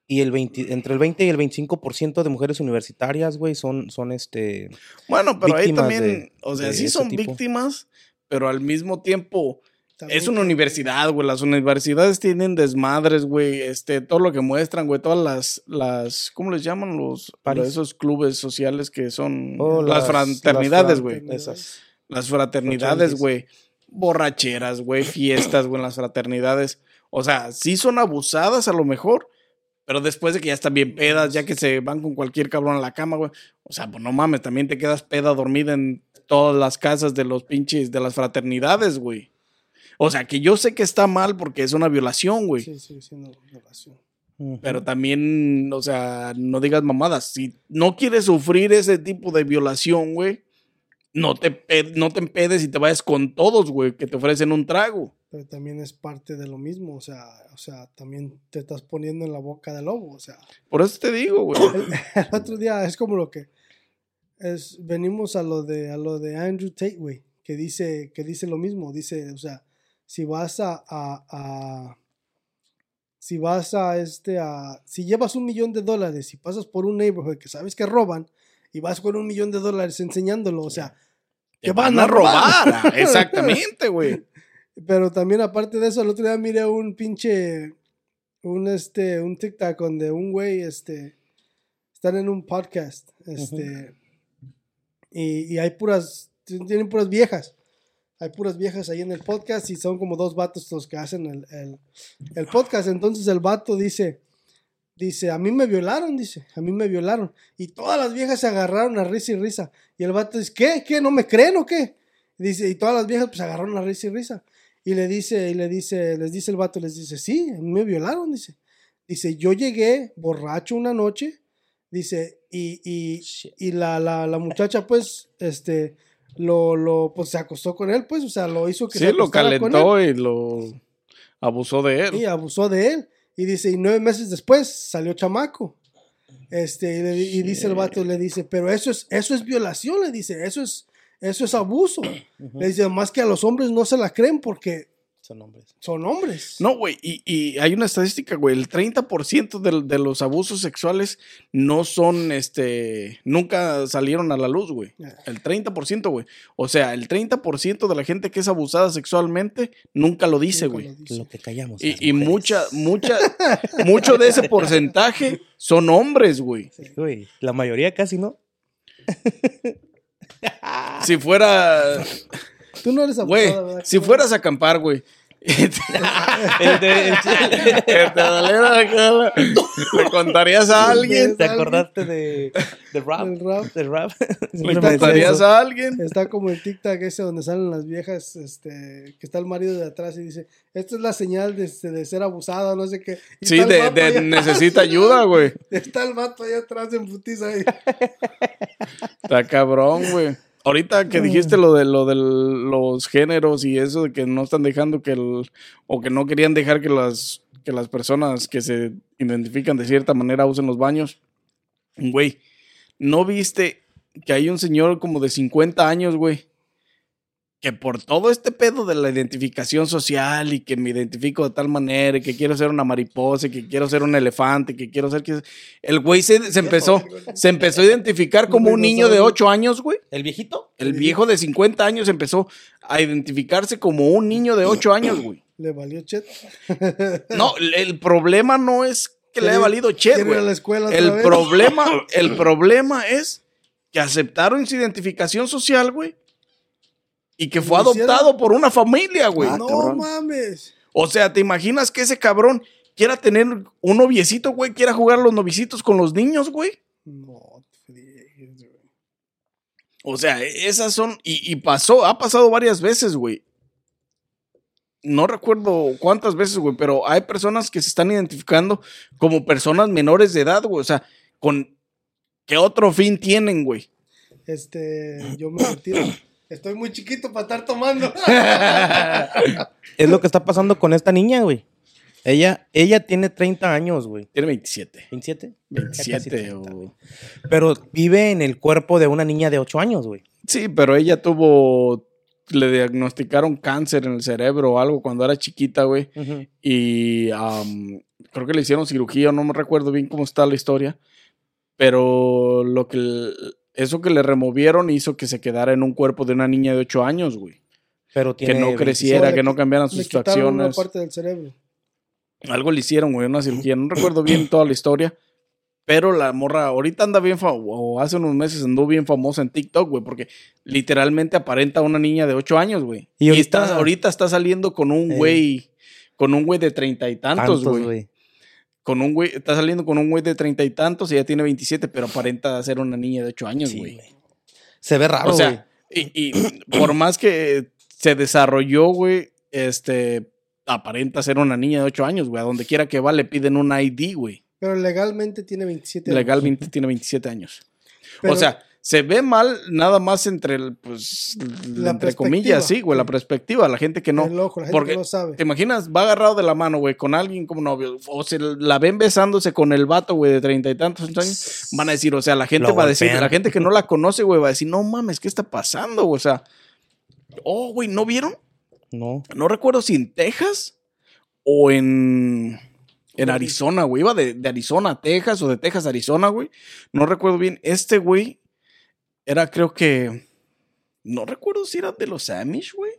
y el 20, entre el 20 y el 25% de mujeres universitarias, güey, son, son este... Bueno, pero ahí también, de- o sea, sí son tipo. víctimas, pero al mismo tiempo También es una que- universidad, güey. Las universidades tienen desmadres, güey. Este, todo lo que muestran, güey. Todas las, las, ¿cómo les llaman? Los, Paris. esos clubes sociales que son Oh, las, las- fraternidades, güey. Esas. Las fraternidades, Fraternities. güey. Borracheras, güey. Fiestas, güey, en las fraternidades. O sea, sí son abusadas a lo mejor, pero después de que ya están bien pedas, ya que se van con cualquier cabrón a la cama, güey. O sea, pues no mames, también te quedas peda dormida en todas las casas de los pinches, de las fraternidades, güey. O sea, que yo sé que está mal porque es una violación, güey. Sí, sí, siendo violación. Ujú. Pero también, o sea, no digas mamadas. Si no quieres sufrir ese tipo de violación, güey, no te, no te empedes y te vayas con todos, güey, que te ofrecen un trago. Pero también es parte de lo mismo, o sea, o sea, también te estás poniendo en la boca del lobo, o sea. Por eso te digo, güey. El otro día es como lo que es venimos a lo de a lo de Andrew Tate, güey, que dice que dice lo mismo, dice, o sea, si vas a, a, a- si vas a este a si llevas un millón de dólares y pasas por un neighborhood que sabes que roban y vas con un millón de dólares enseñándolo, o sea, Te van a robar. Exactamente, güey. Pero también aparte de eso, el otro día miré un pinche, un este, un TikTok donde un güey, este, están en un podcast, este, y, y hay puras, tienen puras viejas, hay puras viejas ahí en el podcast y son como dos vatos los que hacen el, el, el podcast. Entonces el vato dice, dice, a mí me violaron, dice, a mí me violaron. Y todas las viejas se agarraron a risa y risa. Y el vato dice, ¿qué? ¿Qué? ¿No me creen o qué? Dice, y todas las viejas pues agarraron a risa y risa. Y le dice, y le dice, les dice el vato, les dice, sí, me violaron, dice. Dice, yo llegué borracho una noche, dice, y, y, y la, la, la muchacha, pues, este, lo, lo, pues se acostó con él, pues, o sea, lo hizo que se Sí, lo con él calentó y lo abusó de él. y abusó de él. Y dice, y nueve meses después salió chamaco. Este, y, le di- y dice el vato, le dice, pero eso es, eso es violación, le dice, eso es, eso es abuso. Le dice, más que a los hombres no se la creen porque Son hombres. son hombres. No, güey, y, y hay una estadística, güey, el 30% de, de los abusos sexuales no son, este, nunca salieron a la luz, güey. El 30%, güey. O sea, el 30% de la gente que es abusada sexualmente nunca lo dice, güey. lo. Lo que callamos. Y, y mucha, mucha, mucho de ese porcentaje son hombres, güey. Güey, la mayoría casi no. Si fuera, Tú no eres güey, abusada, ¿verdad? si fueras a acampar, güey. De- el- Que te doliera la cara. ¿Le contarías a alguien? ¿Te acordaste de, de rap? El rap. ¿De rap? ¿Le contarías a alguien? Está como el tic-tac ese donde salen las viejas, este, que está el marido de atrás y dice, esta es la señal de, este, de ser abusada, no sé qué. Y Sí, de, de necesita ayuda, güey. Está el vato allá atrás en putiza ahí. Está cabrón, güey. Ahorita que dijiste lo de lo de los géneros y eso de que no están dejando que el o que no querían dejar que las que las personas que se identifican de cierta manera usen los baños. Güey, ¿no viste que hay un señor como de 50 años, güey? Que por todo este pedo de la identificación social y que me identifico de tal manera y que quiero ser una mariposa y que quiero ser un elefante, que quiero ser que el güey se, se empezó se empezó a identificar como un niño de 8 años, güey. ¿El viejito? El viejo de 50 años empezó a identificarse como un niño de 8 años, güey. Le valió chet. No, el- problema no es que le haya valido chet, la güey. escuela El vez. problema, el problema es que aceptaron su identificación social, güey. Y que fue adoptado por una familia, güey. no mames. O sea, ¿te imaginas que ese cabrón quiera tener un noviecito, güey? Quiera jugar a los novicitos con los niños, güey. No, güey. O sea, esas son. Y, y pasó, ha pasado varias veces, güey. No recuerdo cuántas veces, güey, pero hay personas que se están identificando como personas menores de edad, güey. O sea, con. ¿Qué otro fin tienen, güey? Este, yo me retiro. Estoy muy chiquito para estar tomando. Es lo que está pasando con esta niña, güey. Ella, ella tiene 30 años, güey. Tiene 27. ¿27? Ya casi 27 30, güey. o... Pero vive en el cuerpo de una niña de 8 años, güey. Sí, pero ella tuvo. Le diagnosticaron cáncer en el cerebro o algo cuando era chiquita, güey. Y creo que le hicieron cirugía, no me recuerdo bien cómo está la historia. Pero lo que eso que le removieron hizo que se quedara en un cuerpo de una niña de 8 años, güey. Pero Que tiene no 27. creciera, que no cambiaran sus una facciones. parte del cerebro. Algo le hicieron, güey, una cirugía. No recuerdo bien toda la historia. Pero la morra ahorita anda bien, o hace unos meses andó bien famosa en TikTok, güey, porque literalmente aparenta a una niña de 8 años, güey. Y Y, ahorita- está, ahorita está saliendo con un Eh. güey, con un güey de treinta y tantos, Tantos, güey. Con un güey, está saliendo con un güey de treinta y tantos y ya tiene 27, pero aparenta ser una niña de 8 años, Sí, güey. güey. Se ve raro, o güey. sea, y, y por más que se desarrolló, güey, este, aparenta ser una niña de 8 años, güey. A donde quiera que va le piden un ID, güey. Pero legalmente tiene 27 años. Legalmente tiene 27 años. Pero- o sea, se ve mal nada más entre el, pues, La entre comillas, sí, güey, la perspectiva, la gente que no. El ojo, la gente porque que no sabe. ¿Te imaginas? Va agarrado de la mano, güey, con alguien como novio. O se la ven besándose con el vato, güey, de treinta y tantos años. Van a decir, o sea, la gente Lo va a decir, la gente que no la conoce, güey, va a decir, no mames, ¿qué está pasando? O sea, oh, güey, ¿no vieron? No. No recuerdo si en Texas o en, en Arizona, güey. Iba de, de Arizona a Texas o de Texas a Arizona, güey. No recuerdo bien. Este, güey, era creo que... No recuerdo si era de los Amish, güey.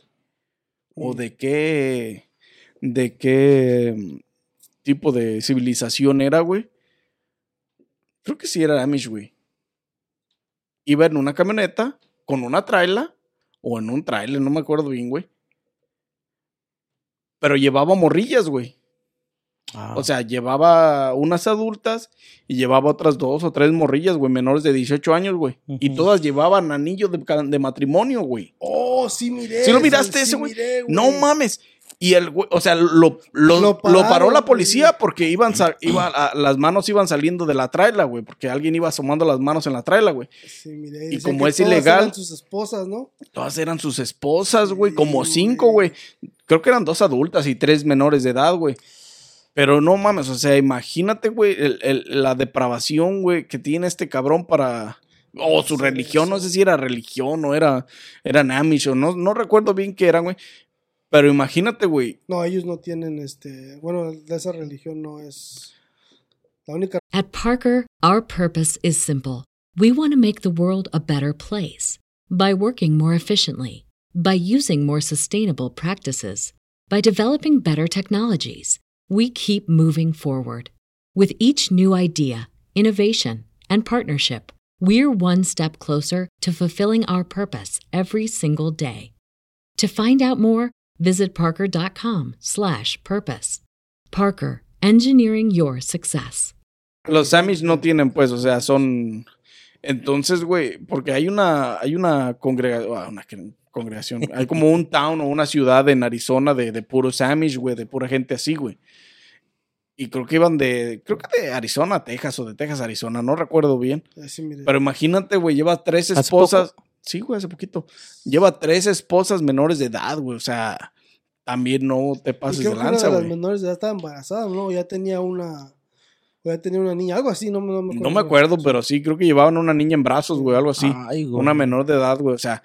O de qué... De qué mm, tipo de civilización era, güey. Creo que sí era Amish, güey. Iba en una camioneta con una traila o en un trailer, no me acuerdo bien, güey. Pero llevaba morrillas, güey. Ah, O sea, llevaba unas adultas y llevaba otras dos o tres morrillas, güey, menores de 18 años, güey. Y todas llevaban anillos de, de matrimonio, güey. Oh, sí miré. ¿Sí lo miraste sí ese, güey? miré, No mames. Y el güey, o sea, lo, lo, Lo lo pararon, paró la güey. policía porque iban iba a- las manos iban saliendo de la traila, güey, porque alguien iba asomando las manos en la traila, güey. Sí, miré. Y como es todas ilegal- eran sus esposas, ¿no? Todas eran sus esposas, güey, Sí, como cinco, güey. güey. Creo que eran dos adultas y tres menores de edad, güey. Pero no mames, o sea, imagínate, güey, el- el- la depravación, güey, que tiene este cabrón para... O su Sí, religión, no sé si era religión o era, eran Amish o no, no recuerdo bien qué eran, güey. Pero imagínate, güey, No, ellos no tienen este. Bueno, de esa religión no es. La única. At Parker, our purpose is simple. We want to make the world a better place by working more efficiently, by using more sustainable practices, by developing better technologies. We keep moving forward. With each new idea, innovation, and partnership, we're one step closer to fulfilling our purpose every single day. To find out more, visit parker.com/purpose. Parker, engineering your success. los Amish no tienen, pues, o sea, son... Entonces, güey, porque hay una, hay una congregación, ah, una congregación, hay como un town o una ciudad en Arizona de, de puros Amish, güey, de pura gente así, güey. Y creo que iban de, creo que de Arizona a Texas o de Texas a Arizona, no recuerdo bien. sí miré. Pero imagínate, güey, lleva tres ¿Hace esposas. Sí, güey, hace poquito. Lleva tres esposas menores de edad, güey. O sea, también no te pases de lanza, de las güey. menores de edad estaba embarazada, ¿no? Ya tenía una. o Ya tenía una niña, algo así, no, me- no me acuerdo. No me acuerdo, pero sí, creo que llevaban una niña en brazos, güey, algo así. Ay, güey. Una menor de edad, güey. O sea,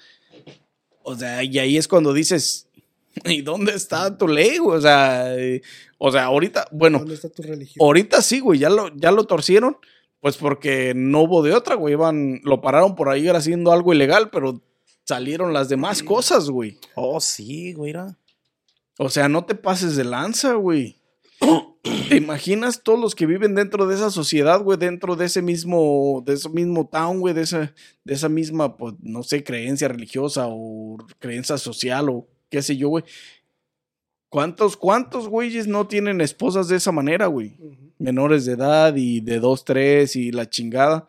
o sea, y ahí es cuando dices, ¿y dónde está tu ley, güey? O sea, eh, o sea, ahorita, bueno, ¿Dónde está tu religión? ahorita sí, güey, ya lo, ya lo torcieron, pues porque no hubo de otra, güey. Iban, lo pararon por ahí haciendo algo ilegal, pero salieron las demás cosas, güey. Oh, sí, güey. era. O sea, no te pases de lanza, güey. ¿Te imaginas todos los que viven dentro de esa sociedad, güey? Dentro de ese mismo, de ese mismo town, güey, de esa, de esa misma, pues, no sé, creencia religiosa o creencia social o qué sé yo, güey. ¿Cuántos, cuántos güeyes no tienen esposas de esa manera, güey? Menores de edad y de dos, tres y la chingada.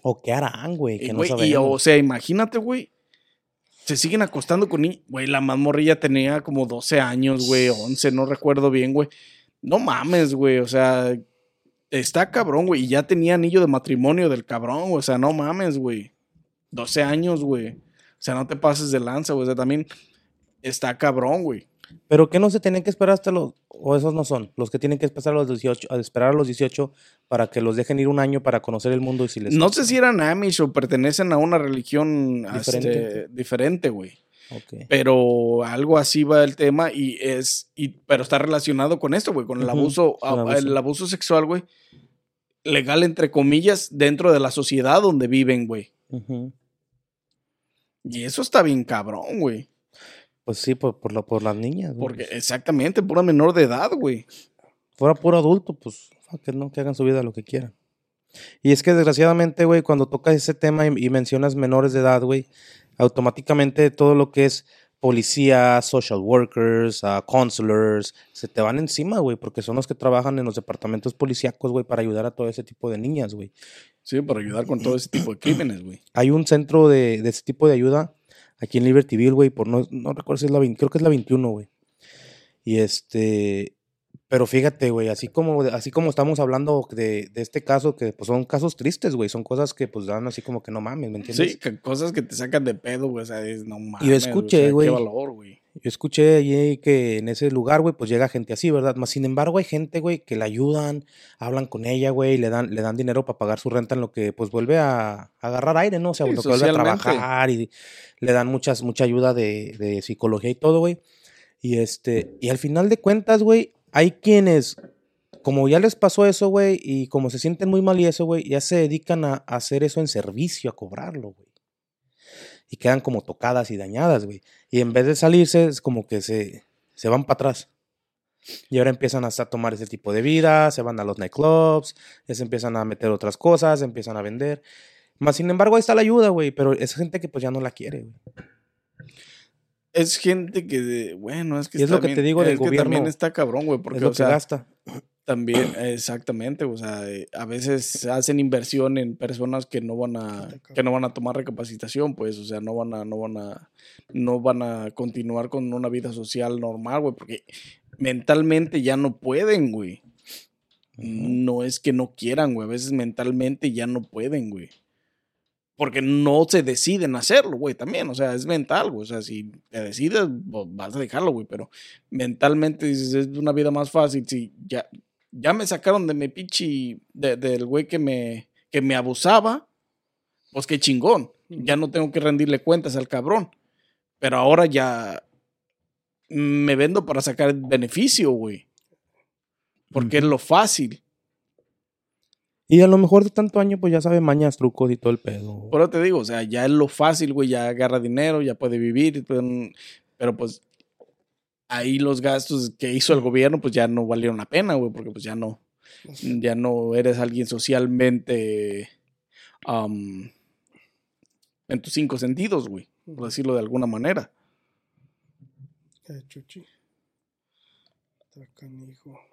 O qué harán, güey, que Y, no güey, y, o sea, imagínate, güey. Se siguen acostando con niños. Güey, la más morrilla tenía como 12 años, güey, 11, no recuerdo bien, güey. No mames, güey, o sea, está cabrón, güey. Y ya tenía anillo de matrimonio del cabrón, güey. O sea, no mames, güey. 12 años, güey. O sea, no te pases de lanza, güey. O sea, también está cabrón, güey. Pero que no se tienen que esperar hasta los. O esos no son. Los que tienen que esperar a los 18, a esperar a los 18 para que los dejen ir un año para conocer el mundo y si les. No sé si eran Amish o pertenecen a una religión Diferente. este, diferente, güey. Ok. pero algo así va el tema y es, y, pero está relacionado con esto, güey, con el Ujú, abuso, el abuso. el abuso sexual, güey, legal entre comillas, dentro de la sociedad donde viven, güey. Ujú. Y eso está bien cabrón, güey. Pues sí, por, por, la- por las niñas. güey. Porque exactamente, pura menor de edad, güey. fuera puro adulto, pues fuck it, no, que hagan su vida lo que quieran. Y es que desgraciadamente, güey, cuando tocas ese tema y, y mencionas menores de edad, güey, automáticamente todo lo que es policía, social workers, ah, counselors, se te van encima, güey, porque son los que trabajan en los departamentos policíacos, güey, para ayudar a todo ese tipo de niñas, güey. Sí, para ayudar con todo ese tipo de crímenes, güey. Hay un centro de, de ese tipo de ayuda aquí en Libertyville, güey, por no, no recuerdo si es la 20, creo que es la 21, güey. Y este, pero fíjate, güey, así como, así como estamos hablando de, de este caso, que pues son casos tristes, güey, son cosas que pues dan así como que no mames, ¿me entiendes? Sí, que cosas que te sacan de pedo, güey. O sea, es, no mames. escuché, o sea, güey. Qué valor, güey. Yo escuché allí que en ese lugar, güey, pues llega gente así, ¿verdad? Más sin embargo, hay gente, güey, que la ayudan, hablan con ella, güey, le dan, le dan dinero para pagar su renta en lo que, pues, vuelve a, a agarrar aire, ¿no? O sea, Sí, lo que vuelve a trabajar y le dan muchas, mucha ayuda de, de psicología y todo, güey. Y este, y al final de cuentas, güey, hay quienes, como ya les pasó eso, güey, y como se sienten muy mal y eso, güey, ya se dedican a, a hacer eso en servicio, a cobrarlo, güey. Y quedan como tocadas y dañadas, güey. Y en vez de salirse, es como que se, se van para atrás. Y ahora empiezan hasta a tomar ese tipo de vida, se van a los nightclubs, ya se empiezan a meter otras cosas, empiezan a vender. Más sin embargo, ahí está la ayuda, güey, pero es gente que pues ya no la quiere, güey. Es gente que, de- bueno, es que Y es lo que también- te digo del que también está cabrón, güey, porque, es lo o que sea, gasta. También, exactamente, o sea, eh, a veces hacen inversión en personas que no van a, que no van a tomar recapacitación, pues, o sea, no van a, no van a, no van a continuar con una vida social normal, güey, porque mentalmente ya no pueden, güey. No es que no quieran, güey, a veces mentalmente ya no pueden, güey. Porque no se deciden hacerlo, güey, también. O sea, es mental, güey. O sea, si te decides, pues, vas a dejarlo, güey. Pero mentalmente dices, es una vida más fácil. Si ya, ya me sacaron de mi pinche, de- del güey que me, que me abusaba, pues qué chingón. Ya no tengo que rendirle cuentas al cabrón. Pero ahora ya me vendo para sacar beneficio, güey. Porque es lo fácil. Y a lo mejor de tanto año, pues ya sabe mañas, trucos y todo el pedo. Por eso te digo, o sea, ya es lo fácil, güey, ya agarra dinero, ya puede vivir, pero, pero, pues ahí los gastos que hizo el gobierno, pues ya no valieron la pena, güey, porque pues ya no, ya no eres alguien socialmente en tus cinco sentidos, güey, por decirlo de alguna manera. Chuchi.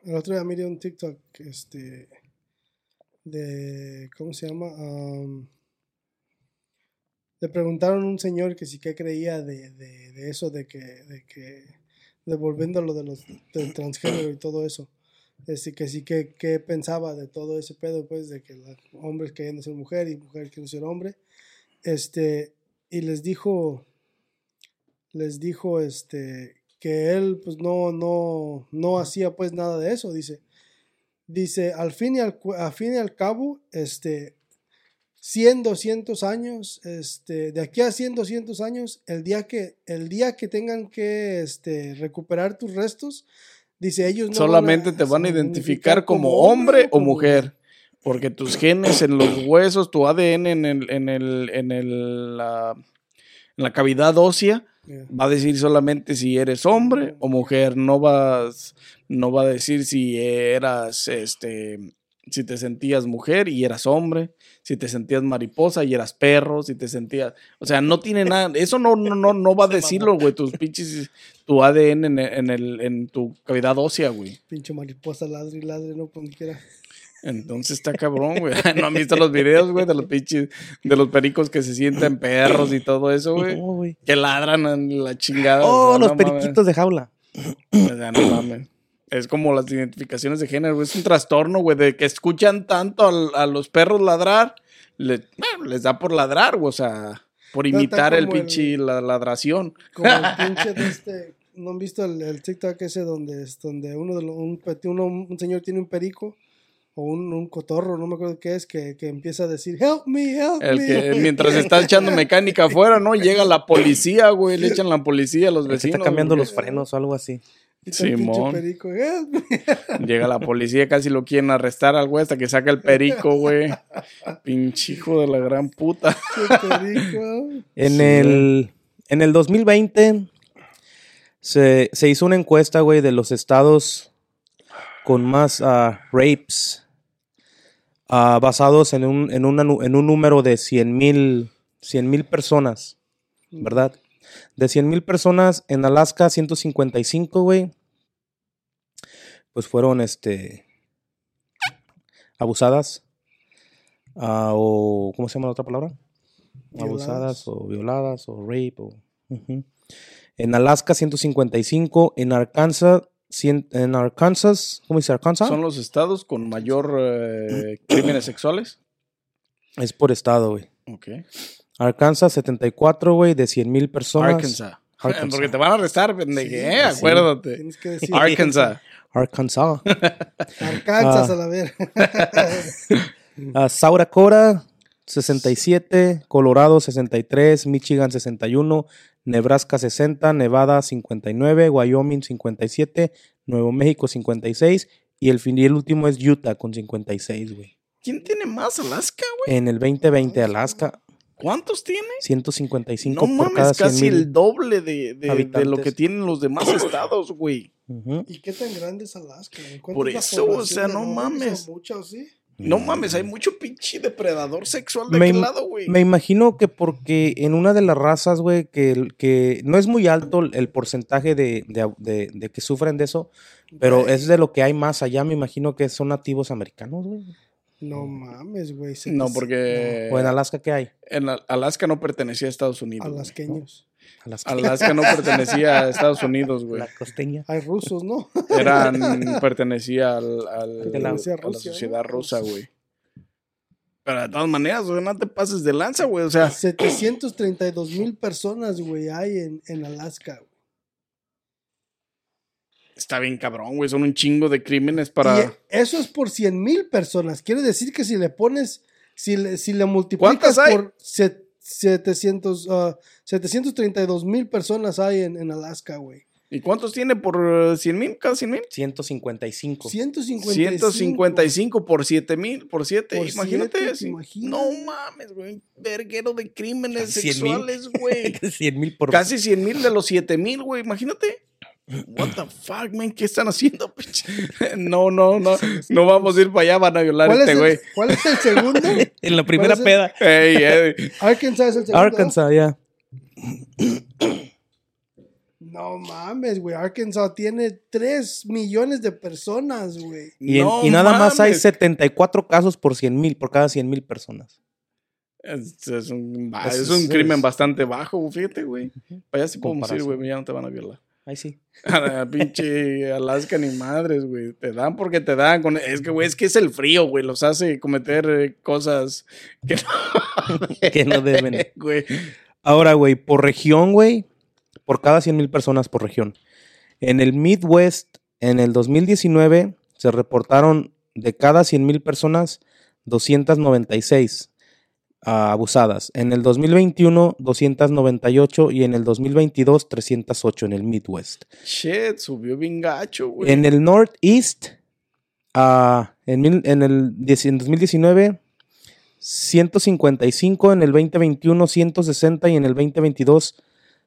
El otro día miré un TikTok, este, de, ¿cómo se llama? Am, le preguntaron a un señor que sí que creía de, de, de eso, de que, de que, devolviendo lo de los del transgénero y todo eso. Este, que sí que, pensaba de todo ese pedo, pues, de que los hombres querían ser mujer y mujeres quieren ser hombre. Este, y les dijo, les dijo, este, que él, pues, no, no, no hacía, pues, nada de eso, dice. Dice, al fin y al, al fin y al cabo, este, 100, 200 años, este, de aquí a 100, 200 años, el día que, el día que tengan que, este, recuperar tus restos, dice, ellos no Solamente te van a identificar como hombre o mujer. Porque tus genes en los huesos, tu ADN en el, en el, en el, la, en la cavidad ósea, Yeah. va a decir solamente si eres hombre o mujer. No vas, no va a decir si eras, este, si te sentías mujer y eras hombre, si te sentías mariposa y eras perro, si te sentías, o sea, no tiene nada, eso no, no, no, no va a decirlo, güey, tus pinches, tu ADN en, el- en el, en tu cavidad ósea, güey. Pinche mariposa ladre y ladre, no por donde quiera. Entonces está cabrón, güey. ¿No han visto los videos, güey, de los pinches, de los pericos que se sienten perros y todo eso, güey? Güey. Que ladran en la chingada. Oh, los no mames. periquitos de jaula. O sea, no mames. Es como las identificaciones de género, güey. Es un trastorno, güey, de que escuchan tanto al- a, los perros ladrar, le- bueno, les da por ladrar, güey, o sea, por imitar el pinche la ladración. Como el pinche de este. ¿No han visto el, el TikTok ese donde, es- donde uno de los, un, uno- un señor tiene un perico o un, un cotorro, no me acuerdo qué es, que, que empieza a decir, help me, help El me. que mientras está echando mecánica afuera, ¿no? Llega la policía, güey, le echan la policía a los El que vecinos. está cambiando güey. los frenos o algo así. Simón. perico. Llega la policía, casi lo quieren arrestar al güey hasta que saca el perico, güey. Pinche hijo de la gran puta. Qué perico. En Sí. el en el 2020 se, se hizo una encuesta, güey, de los estados con más ah, rapes ah, basados en un, en, una en un número de 100 mil personas, ¿verdad? De 100 mil personas en Alaska, 155, güey, pues fueron, este, abusadas. ah, o, ¿cómo se llama la otra palabra? Abusadas o violadas o rape. O. En Alaska 155, en Arkansas cien- en Arkansas, ¿cómo dice Arkansas? Son los estados con mayor eh, crímenes sexuales. Es por estado, güey. Ok. Arkansas 74, güey, de 100 mil personas. Arkansas. Arkansas. Porque te van a arrestar, pendeje, Sí, eh, sí. acuérdate. Tienes que decir. Arkansas. Arkansas. Arkansas Ah. a la ver. Ah, South Dakota 67, Colorado 63, Michigan 61, Nebraska 60, Nevada 59, Wyoming 57, Nuevo México 56 y el, fin, y el último es Utah con 56, güey. ¿Quién tiene más Alaska, güey? En el 2020 Alaska ¿Cuántos tiene? 155 No por cada mames, 100 casi el doble de, de- de lo que tienen los demás estados, güey. ¿Y qué tan grande es Alaska? Por eso, o sea, no mames. ¿Mucha o sí? No mames, hay mucho pinche depredador sexual de Me aquel lado, güey. Me imagino que porque en una de las razas, güey, que, que no es muy alto el- porcentaje de, de- de- de que sufren de eso, pero es de lo que hay más allá, me imagino que son nativos americanos, güey. No mames, güey. No, porque O en Alaska, ¿qué hay? en Al- Alaska no pertenecía a Estados Unidos. Alasqueños. Alaska. Alaska no pertenecía a Estados Unidos, güey. La costeña. Hay rusos, ¿no? Eran, pertenecía al, a a la sociedad ¿no? rusa, güey. Pero de todas maneras, güey, no te pases de lanza, güey. O sea, 732 mil personas, güey, hay en, en Alaska. güey. Está bien cabrón, güey. Son un chingo de crímenes Y para. eso es por 100 mil personas. Quiere decir que si le pones, si le, si le multiplicas ¿Cuántas hay? por set- 700, ah, 732 mil personas hay en, en Alaska, güey. ¿Y cuántos tiene por 100 mil? ¿Cada 100 mil? 155. 155. 155 por 7 mil, por 7. Por Imagínate. siete, ¿te sí. imaginas? No mames, güey. Verguero de crímenes Casi 100 mil. sexuales, güey. 100 mil por... Casi 100 mil de los 7 mil, güey. Imagínate. What the fuck, man? ¿Qué están haciendo, pinche? No, no, no. No vamos a ir para allá, van a violar a ¿Cuál, este es güey. ¿Cuál es el segundo? En la primera peda. Arkansas es el segundo. Arkansas, ya. No mames, güey. Arkansas tiene 3 millones de personas, güey. Y, en- No y nada más hay mames. 74 casos por 100 mil, por cada 100 mil personas. Es, es un, ba- Eso es un es- crimen bastante bajo, fíjate, güey. Para allá sí podemos ir, güey, ya no te van a violar. Ahí sí. A pinche Alaska ni madres, güey. Te dan porque te dan. Con... Es que, güey, es que es el frío, güey. Los hace cometer eh, cosas que no, Que no deben. güey. Ahora, güey, por región, güey, por cada 100 mil personas por región. En el Midwest, en el 2019, se reportaron de cada 100 mil personas 296 ah, abusadas. En el 2021, 298 y en el 2022, 308 en el Midwest. Shit, subió bien gacho, güey. En el Northeast, ah, en, mil- en el en 2019, 155, en el 2021, 160 y en el 2022,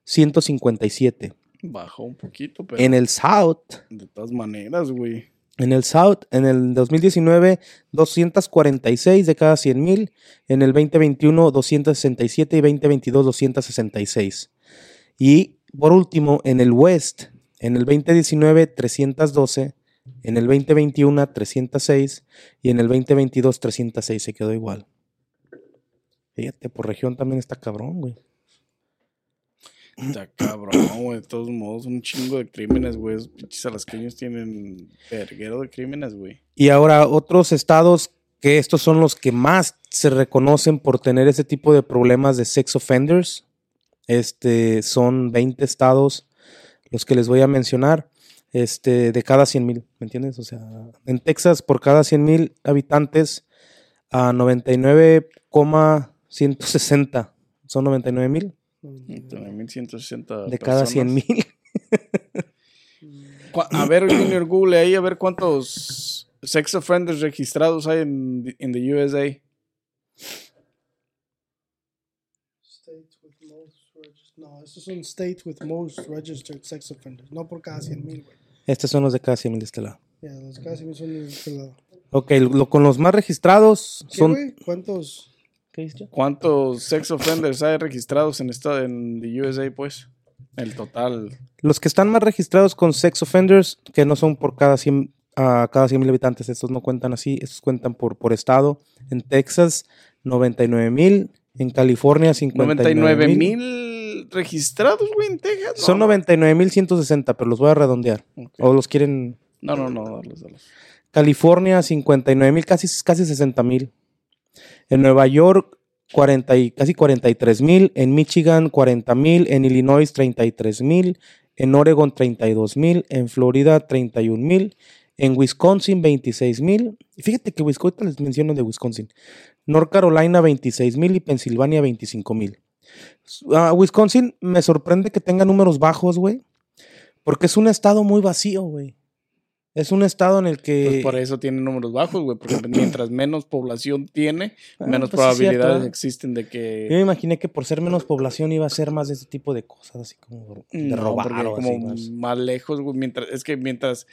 157. Bajó un poquito, pero En el South, de todas maneras, güey. En el South, en el 2019, 246 de cada 100 mil, en el 2021, 267 y 2022, 266. Y por último, en el West, en el 2019, 312, en el 2021, 306 y en el 2022, 306. Se quedó igual. Fíjate, por región también está cabrón, güey. Está cabrón, güey. De todos modos, un chingo de crímenes, güey. Esos pinches alasqueños tienen verguero de crímenes, güey. Y ahora otros estados que estos son los que más se reconocen por tener ese tipo de problemas de sex offenders. Este son 20 estados los que les voy a mencionar. Este, de cada 100 mil, ¿me entiendes? O sea, en Texas, por cada 100 mil habitantes, a 99,160 son 99 mil Tienen 1160 de cada 100 personas. mil. A ver, Junior Google ahí, a ver cuántos sex offenders registrados hay en, en the USA. No, estos son states with most registered sex offenders. No por cada 100 mil, güey. Estos son los de cada 100 mil de este lado. Ya, los cada 100 mil son de este lado. Ok, lo, con los más registrados ¿Qué, son... ¿Cuántos? ¿Qué dices, Joe? ¿Cuántos sex offenders hay registrados en, esta, en the USA, pues? El total. Los que están más registrados con sex offenders, que no son por cada 100 a cada 100 mil habitantes, estos no cuentan así, estos cuentan por, por estado. En Texas, 99 mil. En California, 59 99 mil. mil mil registrados, güey, en Texas. No, Son no. 99.160, pero los voy a redondear. O los quieren. No, no, no, darles, darles. California, 59.000, casi, casi 60.000. En Nueva York, 40 y, casi 43.000. En Michigan, 40.000. En Illinois, 33.000. En Oregon, 32.000. En Florida, 31.000. En Wisconsin, 26.000. Y Fíjate que Wisconsin, les menciono de Wisconsin. North Carolina, 26.000 y Pensilvania, 25.000. Ah, Wisconsin me sorprende que tenga números bajos, güey. Porque es un estado muy vacío, güey. Es un estado en el que... Pues por eso tiene números bajos, güey, porque mientras menos población tiene, Ah, menos pues cierto, probabilidades ¿eh? existen de que... Yo me imaginé que por ser menos población iba a ser más de este tipo de cosas, así como de No, robar porque o como así más. más lejos, güey, mientras, es que mientras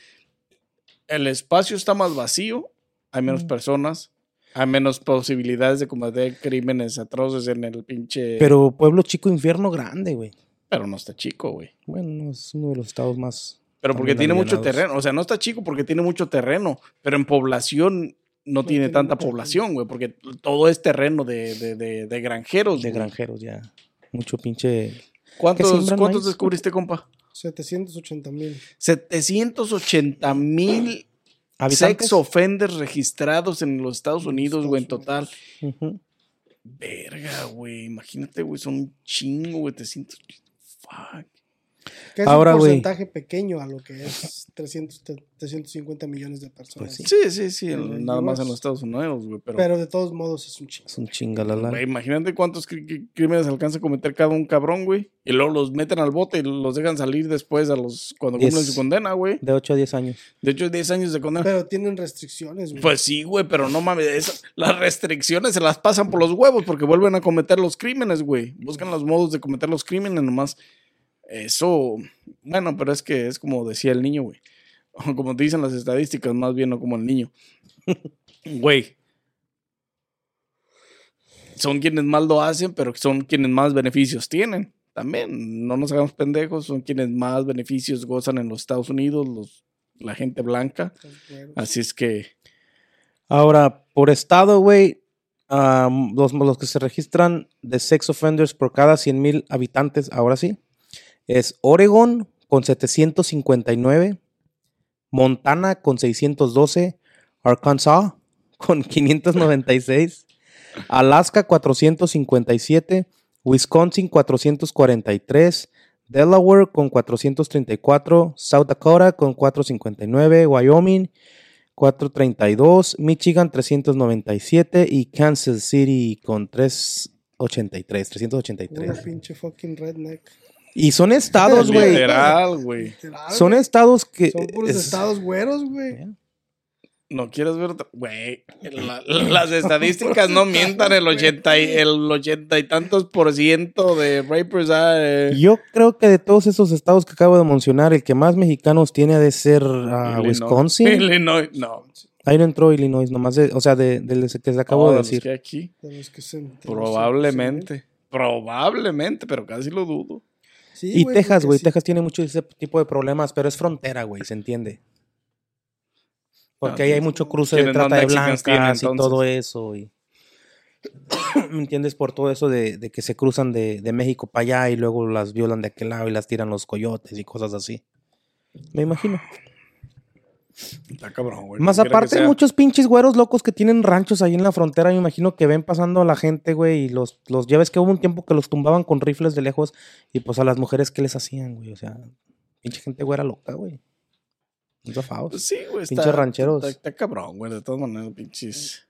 el espacio está más vacío, hay menos Mm. personas, hay menos posibilidades de cometer crímenes atroces en el pinche... Pero pueblo chico, infierno grande, güey. Pero no está chico, güey. Bueno, es uno de los estados más... Pero porque tiene mucho terreno. O sea, no está chico porque tiene mucho terreno. Pero en población no, tiene tiene tanta población, güey. Porque todo es terreno de, de, de, de granjeros. de güey. granjeros ya. Mucho pinche... ¿Cuántos, ¿cuántos descubriste, compa? 780 mil. 780 mil sex offenders registrados en los Estados Unidos, güey, en total. Verga, güey. Imagínate, güey, son un chingo, güey. Te sientes. Fuck. Que es Ahora, un güey. porcentaje pequeño a lo que es 300, 350 millones de personas. Pues sí. Sí, sí, sí. En nada más en los Estados Unidos, güey. Pero, Pero de todos modos es un chingo. Es un chingalala. imagínate cuántos cri- crímenes alcanza a cometer cada un cabrón, güey. Y luego los meten al bote y los dejan salir después a los cuando cumplen su condena, güey. De 8 a 10 años. De hecho, 10 años de condena. Pero tienen restricciones, güey. Pues sí, güey, pero no mames, esa- las restricciones se las pasan por los huevos porque vuelven a cometer los crímenes, güey. Buscan los modos de cometer los crímenes nomás. Eso, bueno, pero es que es como decía el niño, güey. O como dicen las estadísticas, más bien no como el niño. Güey. Son quienes más lo hacen, pero son quienes más beneficios tienen. También, no nos hagamos pendejos, son quienes más beneficios gozan en los Estados Unidos, los, la gente blanca. Así es que Ahora, por estado, güey, los, los que se registran de sex offenders por cada 100 mil habitantes, ahora sí, es Oregon con 759, Montana con 612, Arkansas con 596, Alaska 457, Wisconsin 443, Delaware con 434, South Dakota con 459, Wyoming 432, Michigan 397 y Kansas City con 383, Una 383. pinche fucking redneck. Y son estados, güey. literal, güey. Literal, Son estados que Son puros es- estados güeros, güey. No quieres ver, otra- güey. la- las estadísticas no mientan el 80 y, el 80 y tantos por ciento de rapers. ah, eh, Yo creo que de todos esos estados que acabo de mencionar, el que más mexicanos tiene ha de ser ah, Illinois. Wisconsin. Illinois, no. Ahí no entró Illinois, nomás de, o sea, de, del que se acabo de los decir. que aquí. De los que se- de Probablemente. Probablemente, pero casi lo dudo. Sí, Y Texas, güey, sí. Texas tiene mucho ese tipo de problemas, pero es frontera, güey, se entiende. Porque Ah, ahí hay sí. mucho cruce de ¿Quiénes no trata de blancas y todo eso. Y... ¿Me entiendes? Por todo eso de, de que se cruzan de, de México para allá y luego las violan de aquel lado y las tiran los coyotes y cosas así. Me imagino. Está cabrón, güey. Más aparte, muchos pinches güeros locos que tienen ranchos ahí en la frontera. Me imagino que ven pasando a la gente, güey, y los, los ya ves que hubo un tiempo que los tumbaban con rifles de lejos y pues a las mujeres, ¿qué les hacían, güey? O sea, pinche gente güera loca, güey. Zafados. Pues sí, güey. Pinches está- rancheros. Está, está cabrón, güey. De todas maneras, pinches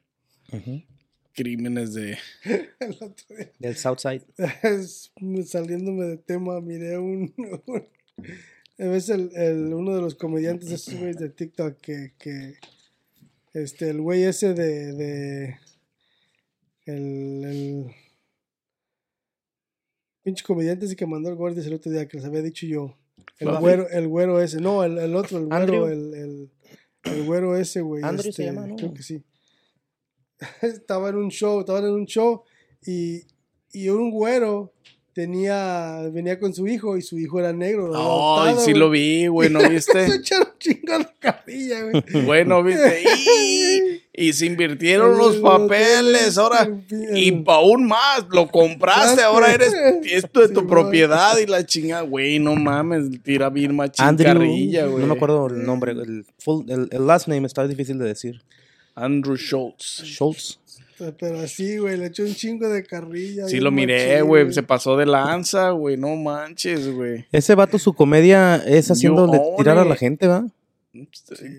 crímenes de. El otro día, Del Southside. saliéndome de tema, miré un. un es el, el- uno de los comediantes de esos güeyes de TikTok que. que este, el güey ese de. de el, el pinche comediante ese que mandó el Gordis el otro día que les había dicho yo. El Fluffy. güero, el güero ese. No, el, el otro, el güero, el, el, el güero ese, güey. Andrew se este, llama, ¿no? Creo que sí. estaba en un show, estaba en un show y, y un güero tenía, venía con su hijo y su hijo era negro. Ay, adoptado, sí güey. lo vi, güey. ¿No Se viste? echaron chingo a la carrilla, güey. Güey, ¿no viste? Y, Y se invirtieron los papeles, ahora. Y pa' aún más, lo compraste, ahora eres esto de tu Sí, propiedad y la chinga, güey, no mames, tira bien machín carrilla, güey. no me acuerdo el nombre, el, full- el, el last name está difícil de decir. Andrew Schultz. Schultz. Pero así, güey, le echó un chingo de carrilla. Sí lo miré, güey, se pasó de lanza, güey, no manches, güey. Ese vato, su comedia es haciéndole own tirar a la it. gente, ¿va?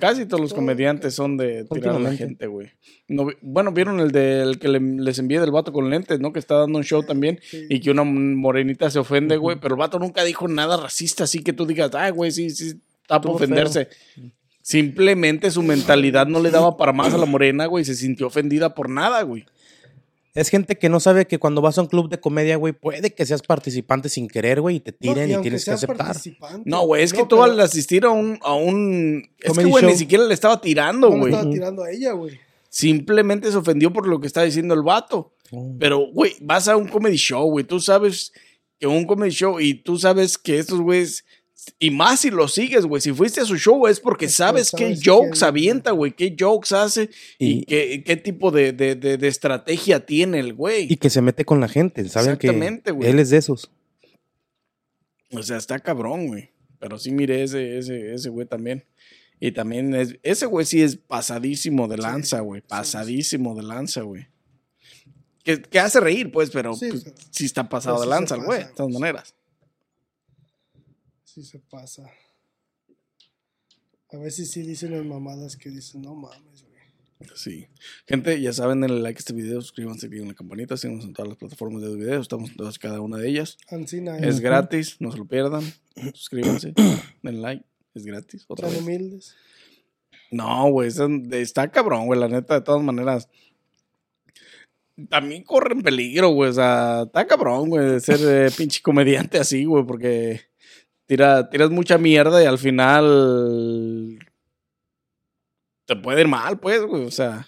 Casi todos los comediantes son de tirar a la gente, güey. No, bueno, vieron el del que le- les envié del vato con lentes, ¿no? Que está dando un show también Sí. y que una morenita se ofende, güey. Pero el vato nunca dijo nada racista, así que tú digas, ay, güey, sí, sí, está por Estuvo feo. Simplemente su mentalidad no le daba para más a la morena, güey. Se sintió ofendida por nada, güey. Es gente que no sabe que cuando vas a un club de comedia, güey, puede que seas participante sin querer, güey, y te No, tiren y, tienes que aceptar. No, güey, es que no, tú pero al asistir a un. A un es que, Comedy güey, ni siquiera le estaba tirando, no le güey. estaba tirando a ella, güey. Simplemente se ofendió por lo que está diciendo el vato. Mm. Pero, güey, vas a un comedy show, güey. Tú sabes que un comedy show y tú sabes que estos güeyes. Y más si lo sigues, güey. Si fuiste a su show es porque Es que sabes qué jokes avienta, güey. Qué jokes hace y, Y- qué, qué tipo de, de- de- de estrategia tiene el güey. Y que se mete con la gente, ¿saben Exactamente, que güey. él es de esos? O sea, está cabrón, güey. Pero sí miré ese, ese, ese güey también. Y también es, ese güey sí es pasadísimo de lanza, güey. Pasadísimo de lanza, güey. Que, que hace reír, pues, pero Sí, pues, sí está pasado de lanza el güey, de todas maneras. Sí se pasa. A veces sí dicen unas mamadas que dicen, no mames, güey. Sí. Gente, ya saben, denle like a este video, suscríbanse, activen la campanita, síganos en todas las plataformas de videos, estamos en todas cada una de ellas. Ancina, Es eh, gratis, no se lo pierdan. Suscríbanse, denle like, es gratis. Otra vez. humildes. No, güey, está cabrón, güey, la neta, de todas maneras. También corren peligro, güey, o sea, está cabrón, güey, de ser eh, pinche comediante así, güey, porque tira, tiras mucha mierda y al final te puede ir mal, pues, güey, o sea.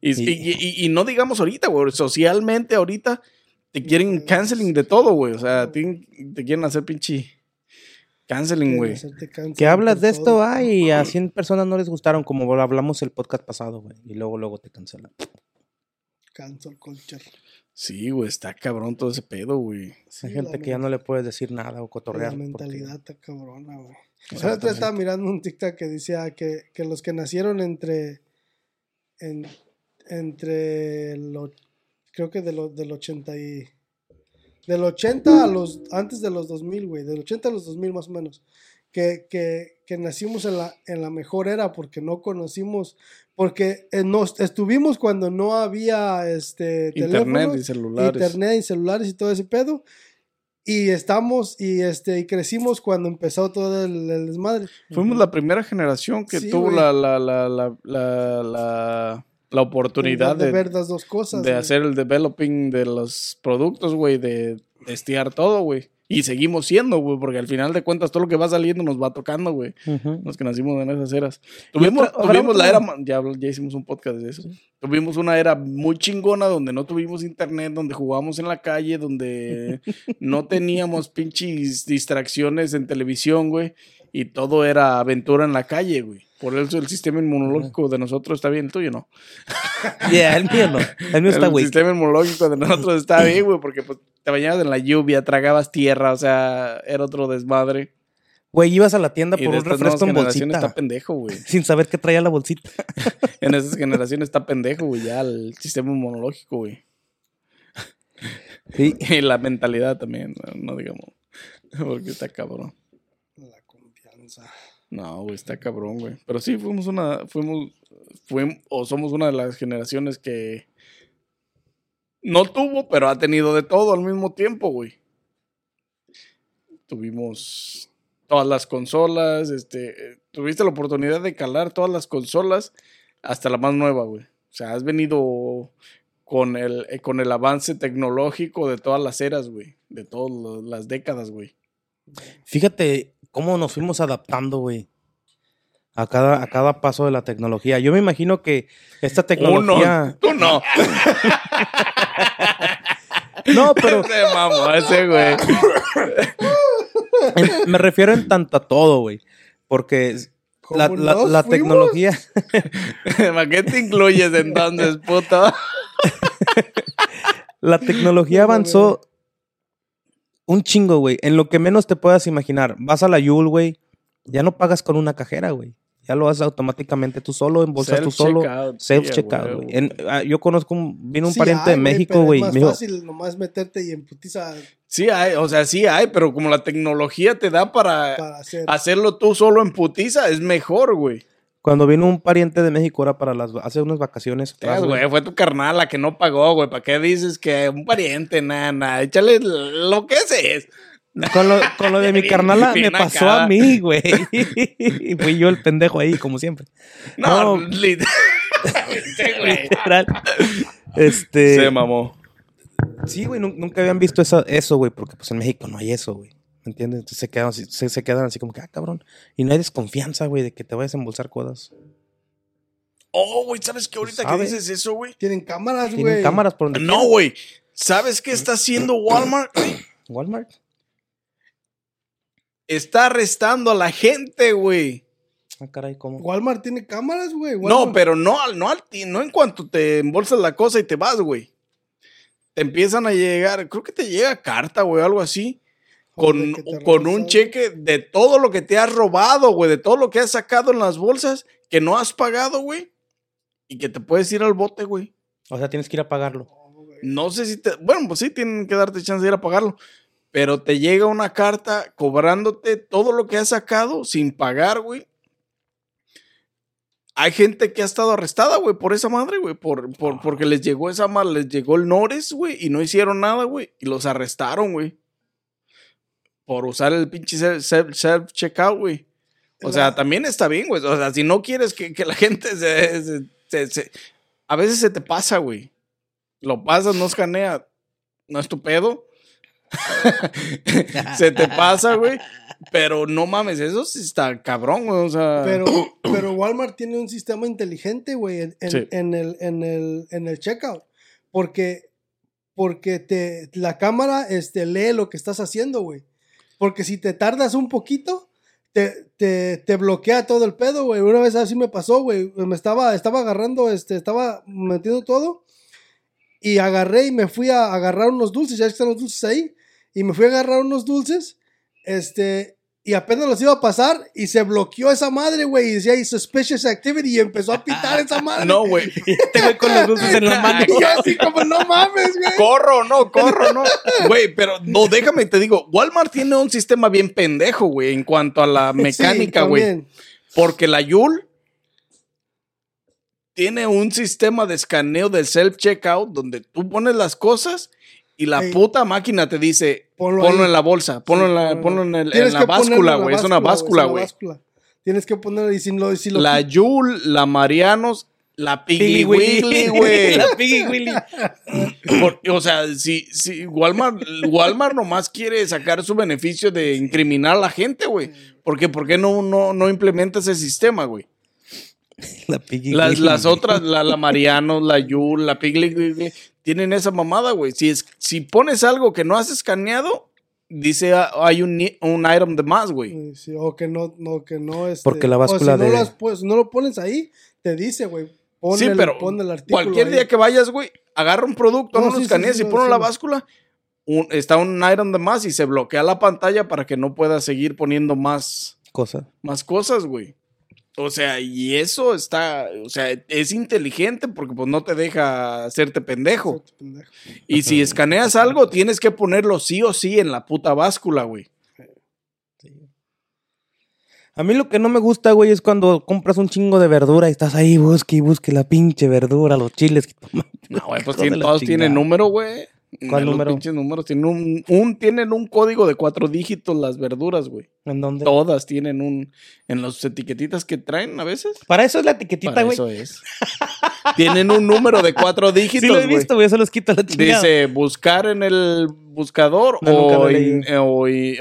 Y, Y- y- y- y no digamos ahorita, güey, socialmente ahorita te quieren canceling de todo, güey, o sea, te, te quieren hacer pinche canceling, güey. Que hablas de esto, ay, y a 100 personas no les gustaron, como hablamos el podcast pasado, güey, y luego, luego te cancelan. Cancel culture. Sí, güey, está cabrón todo ese pedo, güey. Sí, Hay gente la que ya no le puedes decir nada o La cotorrear. porque- mentalidad está cabrona, güey. Otro día estaba mirando un TikTok que decía que, que los que nacieron entre. En, entre. Lo, creo que de lo, del 80 y. Del 80 a los. Antes de los 2000, güey. Del 80 a los 2000 más o menos. Que, que, que nacimos en la, en la mejor era porque no conocimos. Porque eh, nos, estuvimos cuando no había este, Internet y celulares. internet y celulares y todo ese pedo. Y estamos y este y crecimos cuando empezó todo el, el desmadre. Fuimos la primera generación que Sí, tuvo la, la, la, la, la, la, la oportunidad de, de, ver las dos cosas. de güey. hacer el developing de los productos, güey, de testear todo, güey. Y seguimos siendo, güey, porque al final de cuentas todo lo que va saliendo nos va tocando, güey. Los que nacimos en esas eras. Tuvimos, otra- tuvimos la era, ya, ya hicimos un podcast de eso. Tuvimos una era muy chingona donde no tuvimos internet, donde jugábamos en la calle, donde no teníamos pinches distracciones en televisión, güey. Y todo era aventura en la calle, güey. Por eso el sistema inmunológico de nosotros está bien, el tuyo no. Yeah, el mío no. El mío está el güey. sistema inmunológico de nosotros está bien, güey, porque pues, te bañabas en la lluvia, tragabas tierra, o sea, era otro desmadre. Güey, ibas a la tienda Y por de un estas refresco en bolsita. está pendejo, güey. Sin saber qué traía la bolsita. En esas generaciones está pendejo, güey, ya el sistema inmunológico, güey. Sí. Y la mentalidad también, no, no digamos. Porque está cabrón. La confianza. No, güey, está cabrón, güey. Pero sí, fuimos una, fuimos, fuimos, o somos una de las generaciones que no tuvo, pero ha tenido de todo al mismo tiempo, güey. Tuvimos todas las consolas, este, tuviste la oportunidad de calar todas las consolas hasta la más nueva, güey. O sea, has venido con el, eh, con el avance tecnológico de todas las eras, güey. De todas las décadas, güey. Fíjate cómo nos fuimos adaptando, güey. A cada, a cada paso de la tecnología. Yo me imagino que esta tecnología. Uno, tú no. No, pero Ese mamó, ese güey. en- me refiero en tanto a todo, güey. Porque la, ¿Cómo la- la tecnología, ¿Para qué te incluyes entonces, puto? la tecnología No, no, avanzó un chingo, güey. En lo que menos te puedas imaginar. Vas a la Yule, güey. Ya no pagas con una cajera, güey. Ya lo haces automáticamente tú solo, embolsas tú solo. Self-checkout, güey. ah, Yo conozco, un, vino un Sí pariente hay, de México, güey. Es más dijo, fácil nomás meterte y en putiza Sí hay, o sea, sí hay, pero como la tecnología te da para, para hacer. hacerlo tú solo en putiza, es mejor, güey. Cuando vino un pariente de México, era para las, hace unas vacaciones. atrás, Ah, güey, fue tu carnal la que no pagó, güey. ¿Para qué dices que un pariente, nana? Échale lo que es. Con lo, con lo de mi carnala me pasó acá. a mí, güey. Y fui yo el pendejo ahí, como siempre. No, No. Literal. Este. Se mamó. Sí, güey, nu- nunca habían visto eso, eso, güey, porque pues en México no hay eso, güey. ¿Me entiendes? Entonces se quedan, así- se, se quedan así como que, ah, cabrón. Y no hay desconfianza, güey, de que te vayas a embolsar cosas. Oh, güey, ¿sabes qué ahorita que dices eso, güey? Tienen cámaras, güey. Tienen cámaras por donde No, güey. ¿Sabes qué está haciendo Walmart? Walmart. Está arrestando a la gente, güey. Ah, caray, ¿cómo? Walmart tiene cámaras, güey. No, pero no, al- no, no en cuanto te embolsas la cosa y te vas, güey. Te empiezan a llegar, creo que te llega carta, güey, algo así. Con, Joder, con un cheque de todo lo que te has robado, güey, de todo lo que has sacado en las bolsas que no has pagado, güey. Y que te puedes ir al bote, güey. O sea, tienes que ir a pagarlo. No sé si te. Bueno, pues sí, tienen que darte chance de ir a pagarlo. Pero te llega una carta cobrándote todo lo que has sacado sin pagar, güey. Hay gente que ha estado arrestada, güey, por esa madre, güey. Por, por, porque les llegó esa madre, les llegó el Nores, güey, y no hicieron nada, güey. Y los arrestaron, güey. Por usar el pinche self- self- self-checkout, güey. O sea, también está bien, güey. O sea, si no quieres que, que la gente se, se- se- se- A veces se te pasa, güey. Lo pasas, no escanea. No es tu pedo. se te pasa, güey. Pero no mames, eso sí está cabrón, güey. O sea. Pero, pero Walmart tiene un sistema inteligente, güey, en, en- Sí. en el, en, el, en el checkout. Porque, porque te, la cámara este, lee lo que estás haciendo, güey. Porque si te tardas un poquito, te, te, te bloquea todo el pedo, güey. Una vez así me pasó, güey. Me estaba, estaba agarrando, este, estaba metiendo todo. Y agarré y me fui a agarrar unos dulces. Ya están los dulces ahí. Y me fui a agarrar unos dulces. Este, y apenas los iba a pasar y se bloqueó esa madre, güey. Y decía ahí suspicious activity y empezó a pitar esa madre. no, güey. Este güey con los dulces en la mano. Y yo así como, no mames, güey. Corro, no, corro, no. Güey, pero no, déjame te digo, Walmart tiene un sistema bien pendejo, güey, en cuanto a la mecánica, Sí, güey. también. Porque la Yul tiene un sistema de escaneo del self-checkout donde tú pones las cosas y la Ey. puta máquina te dice, Ponlo en la bolsa, ponlo, Sí, en, la, ponlo. en, el- en la báscula, güey. Es una báscula, es una güey. báscula. Tienes que ponerlo y si lo, y si lo La Yul, la Marianos, la Piggy Piggy Wiggly, güey. La Piggy Willy. Por- o sea, si, si Walmart, Walmart nomás quiere sacar su beneficio de incriminar a la gente, güey. ¿Por qué? ¿Por qué no, no, no implementa ese sistema, güey? La Piggy Las, Willy. las otras, la, la Mariano, la Yul, la Wiggly, tienen esa mamada, güey. Si, es, si pones algo que no has escaneado, dice ah, hay un, un item de más, güey. Sí, o que no, no, que no este, Porque la o báscula si no de- lo has puesto- no lo pones ahí, te dice, güey. Pon Sí, el, pero pon el artículo cualquier ahí. día que vayas, güey, agarra un producto, No, no, lo sí, escanees sí, y ponlo en la báscula. un- está un item de más y se bloquea la pantalla para que no puedas seguir poniendo más, Cosa. más cosas, güey. O sea, y eso está, o sea, es inteligente porque pues no te deja hacerte pendejo. Y si escaneas algo, tienes que ponerlo sí o sí en la puta báscula, güey. A mí lo que no me gusta, güey, es cuando compras un chingo de verdura y estás ahí, busque y busque la pinche verdura, los chiles. que toma- No, güey, pues tienen- todos tienen número, güey. ¿Cuál Los número? pinches números tienen un, un- tienen un código de cuatro dígitos las verduras, güey. ¿En dónde? Todas tienen un en las etiquetitas que traen a veces. Para eso es la etiquetita, güey. eso es. tienen un número de cuatro dígitos, Sí lo he visto, güey. Eso los quita la chingada. Dice buscar en el buscador No, o, in-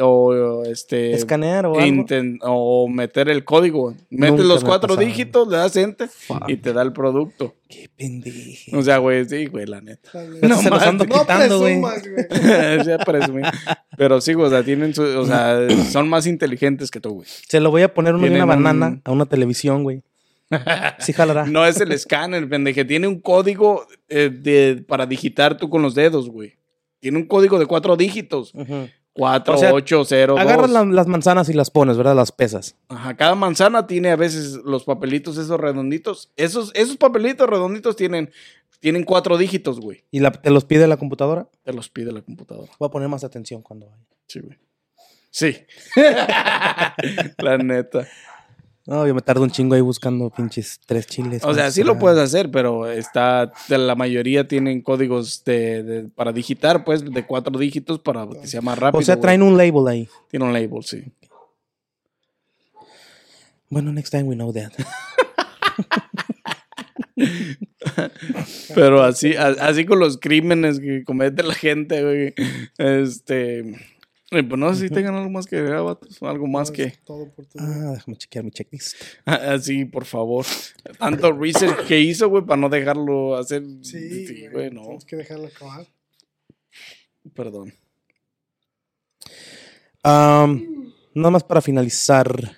o, este Escanear o algo. inten- o meter el código. Metes Nunca los cuatro pasado. dígitos, le das enter Fuck. y te da el producto. Qué pendejo. O sea, güey, sí, güey, la neta. No, se los más, ando No quitando, güey. Pero sí, güey, o sea, tienen su, o sea, son más inteligentes que tú, güey. Se lo voy a poner una Tienen un- banana a una televisión, güey. Sí jalará. No es el escáner, pendeje. Tiene un código eh, de, para digitar tú con los dedos, güey. Tiene un código de cuatro dígitos. Ujú. Cuatro, O sea, ocho, cero, Agarras la- las manzanas y las pones, ¿verdad? Las pesas. Ajá, cada manzana tiene a veces los papelitos esos redonditos. Esos, esos papelitos redonditos tienen, tienen cuatro dígitos, güey. Y la- te los pide la computadora. Te los pide la computadora. Voy a poner más atención cuando vaya. Sí, güey. Sí. la neta. No, yo me tardo un chingo ahí buscando pinches tres chiles. O sea, sí lo sal. puedes hacer, pero está, la mayoría tienen códigos de, de- para digitar, pues, de cuatro dígitos para que sea más rápido. O sea, güey. traen un label ahí. Tiene un label, sí. Bueno, next time we know that. Pero así, así con los crímenes que comete la gente, güey. Este. Eh, Pues no sé si tengan algo más que agregar, vatos, Algo más que. Todo por tu Ah, déjame chequear mi checklist. Así, por favor. Tanto research que hizo, güey, para no dejarlo hacer. Sí, Sí, güey, güey, no. Tenemos que dejarlo acabar. Perdón. Nada más para finalizar.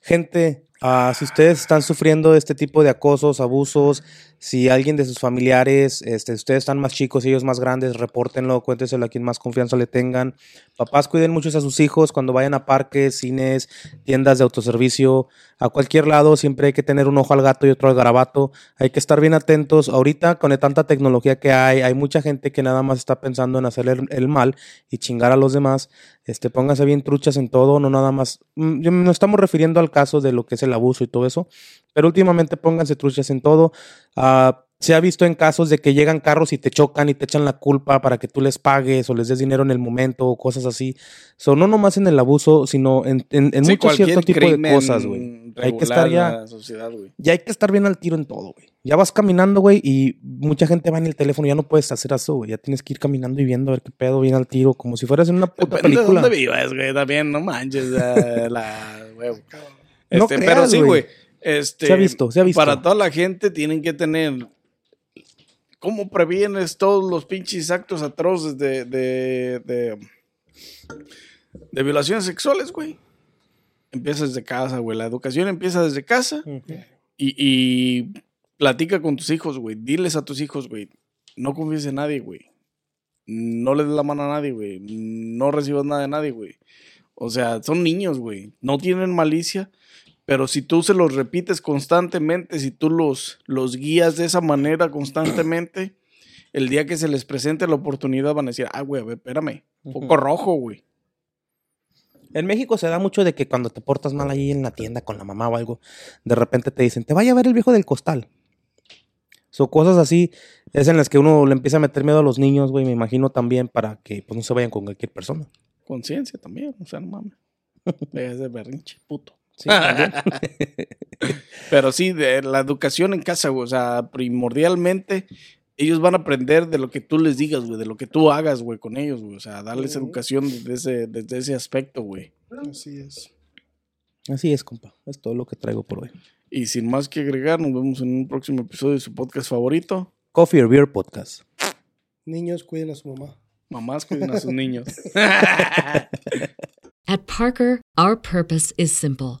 Gente, ah, si ustedes están sufriendo este tipo de acosos, abusos, si alguien de sus familiares, este, ustedes están más chicos ellos más grandes, repórtenlo, cuéntenselo a quien más confianza le tengan. Papás, cuiden mucho a sus hijos cuando vayan a parques, cines, tiendas de autoservicio, a cualquier lado, siempre hay que tener un ojo al gato y otro al garabato. Hay que estar bien atentos. Ahorita, con tanta tecnología que hay, hay mucha gente que nada más está pensando en hacer el, mal y chingar a los demás. Este, pónganse bien truchas en todo, no nada más. mm, Nos estamos refiriendo al caso de lo que es el abuso y todo eso, pero últimamente pónganse truchas en todo. Ah, se ha visto en casos de que llegan carros y te chocan y te echan la culpa para que tú les pagues o les des dinero en el momento o cosas así. So, no nomás en el abuso, sino en, en, en Sí, mucho cierto tipo de cosas, güey. Hay que estar ya, sociedad, ya hay que estar bien al tiro en todo, güey. Ya vas caminando, güey, y mucha gente va en el teléfono, ya no puedes hacer eso, güey. Ya tienes que ir caminando y viendo a ver qué pedo, bien al tiro, como si fueras en una puta Depende de película. dónde vivas, güey. También, no manches. la. No Este, creas, pero sí, güey. Este, Se ha visto, se ha visto. Para toda la gente tienen que tener. ¿Cómo previenes todos los pinches actos atroces de. de, de, de violaciones sexuales, güey? Empieza desde casa, güey. La educación empieza desde casa y platica con tus hijos, güey. Diles a tus hijos, güey. No confíes en nadie, güey. No le des la mano a nadie, güey. No recibas nada de nadie, güey. O sea, son niños, güey. No tienen malicia. Pero si tú se los repites constantemente, si tú los, los guías de esa manera constantemente, el día que se les presente la oportunidad van a decir, ah, güey, a ver, espérame. Foco rojo, güey. En México se da mucho de que cuando te portas mal ahí en la tienda con la mamá o algo, de repente te dicen, te vaya a ver el viejo del costal. Son cosas así, es en las que uno le empieza a meter miedo a los niños, güey, me imagino también para que pues, no se vayan con cualquier persona. Conciencia también, o sea, no mames. Deja de berrinche, puto. Sí, también. Pero sí, de la educación en casa, güey. O sea, primordialmente, ellos van a aprender de lo que tú les digas, güey. De lo que tú hagas, güey, con ellos, güey. O sea, darles educación desde ese, desde ese aspecto, güey. Así es. Así es, compa. Es todo lo que traigo por hoy. Y sin más que agregar, nos vemos en un próximo episodio de su podcast favorito. Coffee or Beer Podcast. Niños, cuiden a su mamá. Mamás cuiden a sus niños. At Parker, our purpose is simple.